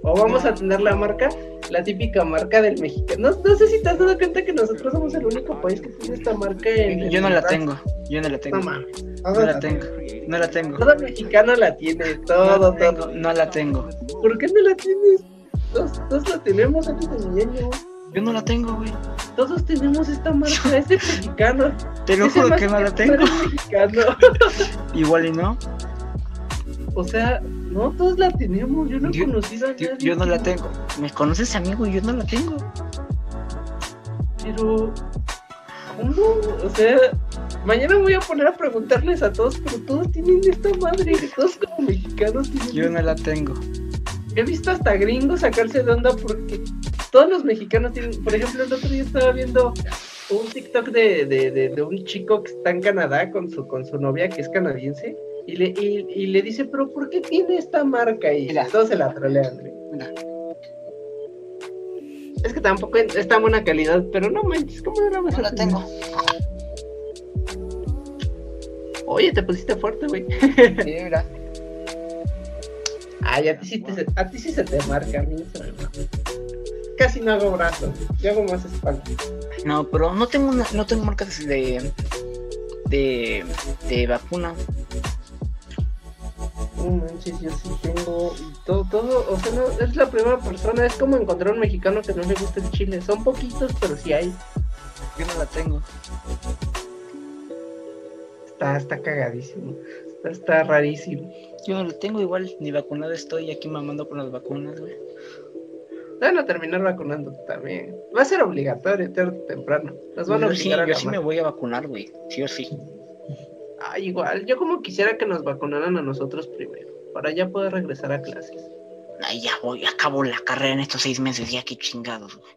[SPEAKER 1] O vamos a tener la marca, la típica marca del mexicano. No, sé si te has dado cuenta que nosotros somos el único país que tiene esta marca en.
[SPEAKER 2] Yo no la tengo, yo no la tengo. No No la tengo, no la tengo.
[SPEAKER 1] Todo mexicano la tiene, todo, todo.
[SPEAKER 2] No la tengo.
[SPEAKER 1] ¿Por qué no la tienes? Todos, la tenemos antes de milenio.
[SPEAKER 2] Yo no la tengo, güey.
[SPEAKER 1] Todos tenemos esta marca, es de mexicano.
[SPEAKER 2] Te lo juro que no la tengo. mexicano. Igual y no.
[SPEAKER 1] O sea, no, todos la tenemos. Yo no he conocido a nadie.
[SPEAKER 2] Yo, no la tengo. ¿Me conoces, amigo? Yo no la tengo.
[SPEAKER 1] Pero, ¿cómo? O sea, mañana voy a poner a preguntarles a todos, pero todos tienen esta madre. Todos como mexicanos tienen.
[SPEAKER 2] Yo no la tengo.
[SPEAKER 1] He visto hasta gringos sacarse de onda porque todos los mexicanos tienen, por ejemplo, el otro día estaba viendo un TikTok de, de, de, un chico que está en Canadá con su, con su novia que es canadiense y le, y, le dice, pero ¿por qué tiene esta marca? Y todos se la trolean. Es que tampoco es tan buena calidad, pero no manches, ¿cómo no la vas
[SPEAKER 2] no la tengo.
[SPEAKER 1] Oye, te pusiste fuerte, güey.
[SPEAKER 2] Sí, mira.
[SPEAKER 1] Ay, a ti sí, te, a ti sí se te marca, a mí Casi no hago brazos, yo hago más espalda.
[SPEAKER 2] No, pero no tengo una, no tengo marcas de, de, de vacuna.
[SPEAKER 1] No manches, yo sí tengo todo, todo, o sea, no, es la primera persona, es como encontrar un mexicano que no le gusta el chile. Son poquitos, pero sí hay.
[SPEAKER 2] Yo no la tengo.
[SPEAKER 1] Está, está cagadísimo. Está, está rarísimo.
[SPEAKER 2] Yo no lo tengo igual, ni vacunado estoy aquí mamando con las vacunas, güey.
[SPEAKER 1] Van a terminar vacunando también. Va a ser obligatorio tarde o temprano. Las van a obligar
[SPEAKER 2] yo sí me voy a vacunar, güey. Sí o sí.
[SPEAKER 1] Ah, igual. Yo como quisiera que nos vacunaran a nosotros primero. Para ya poder regresar a clases.
[SPEAKER 2] Ay, ya voy. Acabo la carrera en estos seis meses. Ya qué chingados, güey.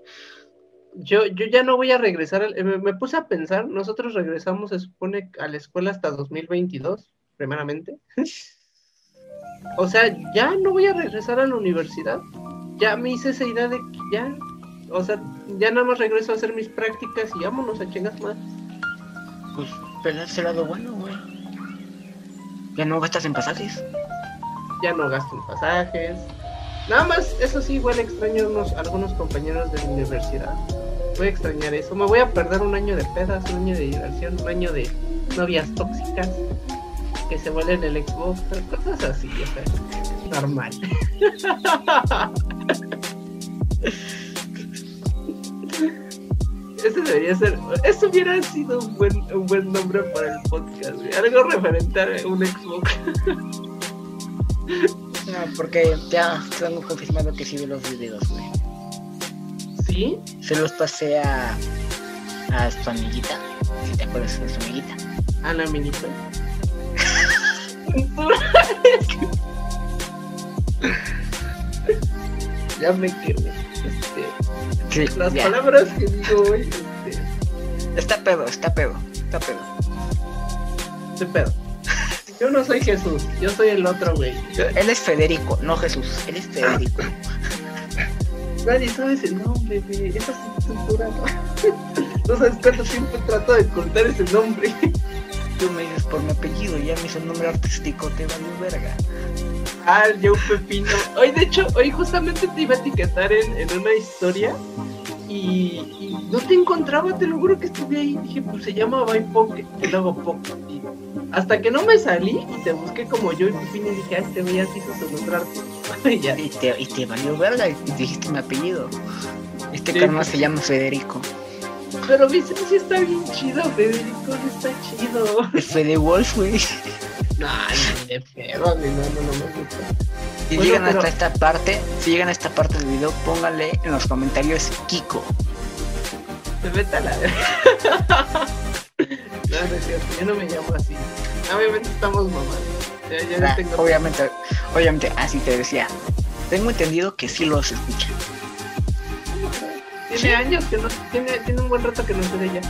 [SPEAKER 1] Yo, yo ya no voy a regresar. Me, me puse a pensar. Nosotros regresamos, se supone, a la escuela hasta 2022, primeramente. o sea, ya no voy a regresar a la universidad ya me hice esa idea de que ya, o sea, ya nada más regreso a hacer mis prácticas y vámonos a chingas más.
[SPEAKER 2] Pues, lado bueno, güey. Ya no gastas en pasajes.
[SPEAKER 1] Ya no gasto en pasajes. Nada más, eso sí, igual extraño unos, algunos compañeros de la universidad. Voy a extrañar eso. Me voy a perder un año de pedas, un año de diversión, un año de novias tóxicas que se vuelven el Xbox, cosas así, o sea, normal. Debería ser. Eso hubiera sido un buen, un buen nombre para el podcast, Algo referente a un Xbox.
[SPEAKER 2] No, porque ya tengo confirmado que sí vi los videos, güey.
[SPEAKER 1] ¿Sí?
[SPEAKER 2] Se los pasé a. a tu amiguita. Si te acuerdas de su amiguita.
[SPEAKER 1] A la amiguita. ya me quemé. Este, las palabras que digo hoy.
[SPEAKER 2] Está pedo, está pedo, está pedo.
[SPEAKER 1] Está pedo. Yo no soy Jesús, yo soy el otro güey.
[SPEAKER 2] Él es Federico, no Jesús, él es Federico.
[SPEAKER 1] Nadie sabe ese nombre, güey. Esa cultura, ¿no? no sabes cuánto tiempo trato de ocultar ese nombre.
[SPEAKER 2] Tú me dices por mi apellido, ya me hizo un nombre artístico, te un verga.
[SPEAKER 1] Ah, yo Pepino. Hoy, de hecho, hoy justamente te iba a etiquetar en, una historia y, no te encontraba, te lo juro que estuve ahí. Dije, pues se llama Poke y luego Poke. Hasta que no me salí y te busqué como yo y Pepino y dije, ah, este así su nombre
[SPEAKER 2] y, ya. y, te, y te valió verga y dijiste mi apellido. Este sí, carnal se llama Federico.
[SPEAKER 1] Pero mi sí está bien chido, Federico, está chido.
[SPEAKER 2] El Fede Wolf, güey.
[SPEAKER 1] No, ni pedo, no, no, no me gusta.
[SPEAKER 2] Si llegan hasta esta parte, si llegan a esta parte del video, pónganle en los comentarios Kiko.
[SPEAKER 1] Se mete a la No, no es cierto, yo no me llamo así. Obviamente estamos mamás. Ya, ya
[SPEAKER 2] ah, tengo... Obviamente, obviamente, así te decía. Tengo entendido que sí los escuchan.
[SPEAKER 1] Tiene años que no, tiene, tiene un buen rato que no sé de ella.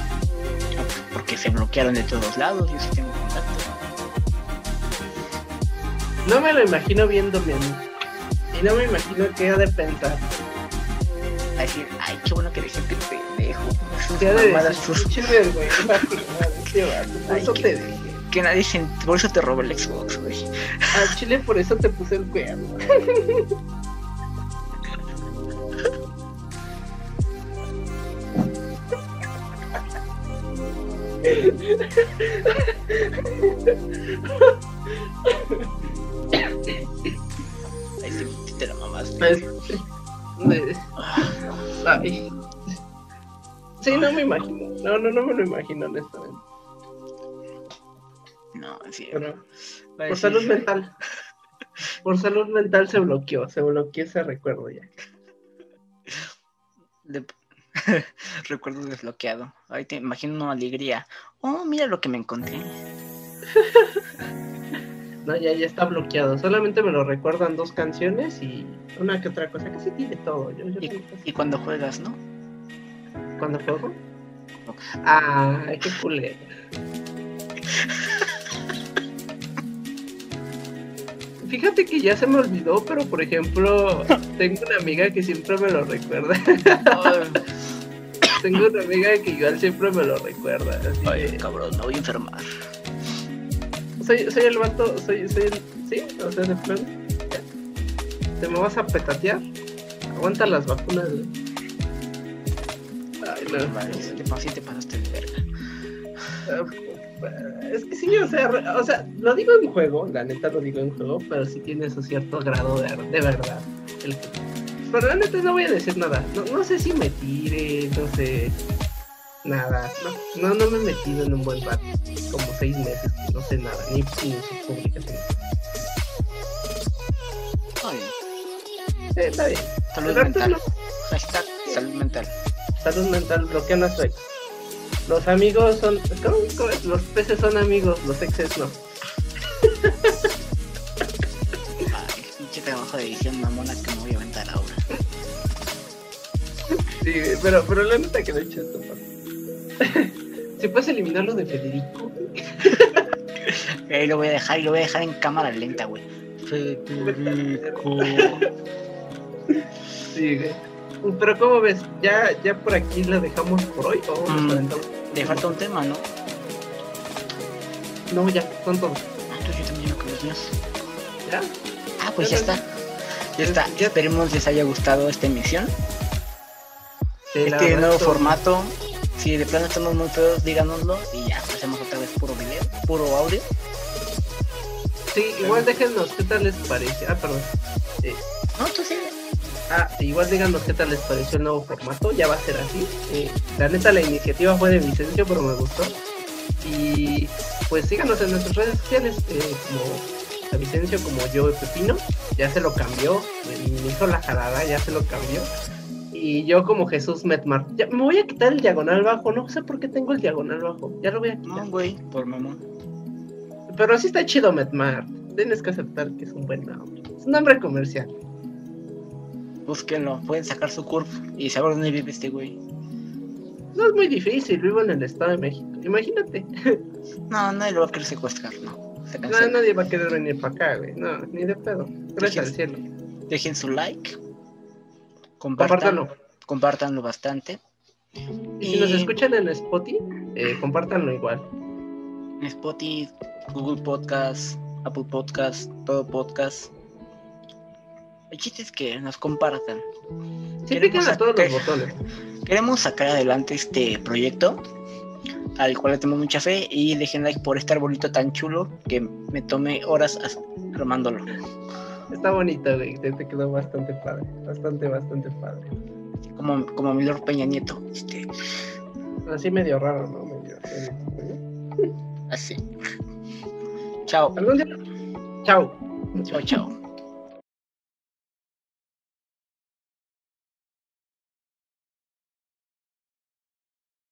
[SPEAKER 2] Porque se bloquearon de todos lados, yo sí tengo contacto.
[SPEAKER 1] No me lo imagino viéndome a mí. Y no me imagino qué ha de pensar.
[SPEAKER 2] A decir, ay, qué bueno que dejé que pendejo.
[SPEAKER 1] ¿Qué ha de decir? Por eso te dejé.
[SPEAKER 2] Que nadie se... Por eso te robó el Xbox, güey.
[SPEAKER 1] A Chile por eso te puse el cuerno.
[SPEAKER 2] te la mamaste.
[SPEAKER 1] Ay. Sí, no me imagino. No, no, no me lo imagino, honestamente.
[SPEAKER 2] No, sí.
[SPEAKER 1] por salud mental. Por salud mental se bloqueó. Se bloqueó ese recuerdo ya.
[SPEAKER 2] De... Recuerdo desbloqueado. Ahí te imagino una alegría. Oh, mira lo que me encontré.
[SPEAKER 1] No, ya, ya está bloqueado. Solamente me lo recuerdan dos canciones y una que otra cosa. Casi tiene todo.
[SPEAKER 2] y, cuando juegas, ¿no?
[SPEAKER 1] ¿Cuando juego? Ah, qué culero. Fíjate que ya se me olvidó, pero por ejemplo, tengo una amiga que siempre me lo recuerda. tengo una amiga que igual siempre me lo recuerda.
[SPEAKER 2] Ay, cabrón, me voy a enfermar.
[SPEAKER 1] Soy, soy el vato, soy, soy el. ¿Sí? O sea, de plan. ¿Te me vas a petatear? Aguanta las vacunas,
[SPEAKER 2] Ay, no. Vale, te pasaste de verga.
[SPEAKER 1] Ah, es que sí, o sea, o sea, lo digo en juego, la neta lo digo en juego, pero sí tiene su cierto grado de, de verdad. pero la neta no voy a decir nada. No, sé si me tire, no sé. Nada. No, no, me he metido en un buen rato. Como seis meses, no sé nada, ni, ni sus publicaciones.
[SPEAKER 2] Está bien.
[SPEAKER 1] Sí, está bien.
[SPEAKER 2] Salud mental. Hashtag salud mental.
[SPEAKER 1] Salud mental, bloqueando a su ex. Los amigos son. Los peces son amigos, los exes no.
[SPEAKER 2] Ay, pinche trabajo de edición mamona que me voy a aventar ahora.
[SPEAKER 1] Sí, pero, pero la neta que lo he hecho esto, Si puedes eliminarlo de Federico.
[SPEAKER 2] eh, lo voy a dejar y lo voy a dejar en cámara lenta, güey. Federico.
[SPEAKER 1] Sí, güey. Pero ¿cómo ves? ¿Ya, ya por aquí la dejamos por hoy? ¿O
[SPEAKER 2] mm, te falta un tema, ¿no?
[SPEAKER 1] No, ya, son todos.
[SPEAKER 2] Ah, entonces yo también con los míos.
[SPEAKER 1] ¿Ya?
[SPEAKER 2] Ah, pues ya, está. Ya está. Esperemos les haya gustado esta emisión. este nuevo formato. Si de plano estamos muy feos, díganoslo y ya hacemos otra vez puro video, puro audio.
[SPEAKER 1] Sí, igual déjenos qué tal les parece. Ah, perdón.
[SPEAKER 2] Eh. No, tú sí.
[SPEAKER 1] Ah, igual díganos qué tal les pareció el nuevo formato, ya va a ser así. Eh, la neta la iniciativa fue de Vicencio, pero me gustó. Y pues síganos en nuestras redes sociales, eh, como a Vicencio, como yo, Pepino, ya se lo cambió, me hizo la jalada, ya se lo cambió. Y yo como Jesús Metmar. Ya, me voy a quitar el diagonal bajo, no sé por qué tengo el diagonal bajo, ya lo voy a quitar.
[SPEAKER 2] No, güey, por mamón.
[SPEAKER 1] Pero así está chido Metmar, tienes que aceptar que es un buen nombre, es un nombre comercial
[SPEAKER 2] búsquenlo, pueden sacar su curve y saber dónde vive este güey.
[SPEAKER 1] No es muy difícil, vivo en el Estado de México, imagínate.
[SPEAKER 2] No, nadie lo va a querer secuestrar, no.
[SPEAKER 1] no, nadie va a querer venir para acá, güey, no, ni de pedo. Gracias al cielo.
[SPEAKER 2] Dejen su like, compártanlo, compártanlo bastante.
[SPEAKER 1] Y, si nos escuchan en Spotify, eh, compártanlo igual.
[SPEAKER 2] Spotify, Google Podcast, Apple Podcast, todo podcast. El chiste es que nos compartan.
[SPEAKER 1] Sí, a todos los botones.
[SPEAKER 2] Queremos sacar adelante este proyecto al cual le tengo mucha fe y dejen like por este arbolito tan chulo que me tomé horas armándolo.
[SPEAKER 1] Está bonito, güey. Te, quedó bastante padre. Bastante, bastante padre.
[SPEAKER 2] como, como mi Lord Peña Nieto. Este.
[SPEAKER 1] Así medio raro, ¿no? Medio,
[SPEAKER 2] Así. Chao.
[SPEAKER 1] Chao.
[SPEAKER 2] Chao, chao.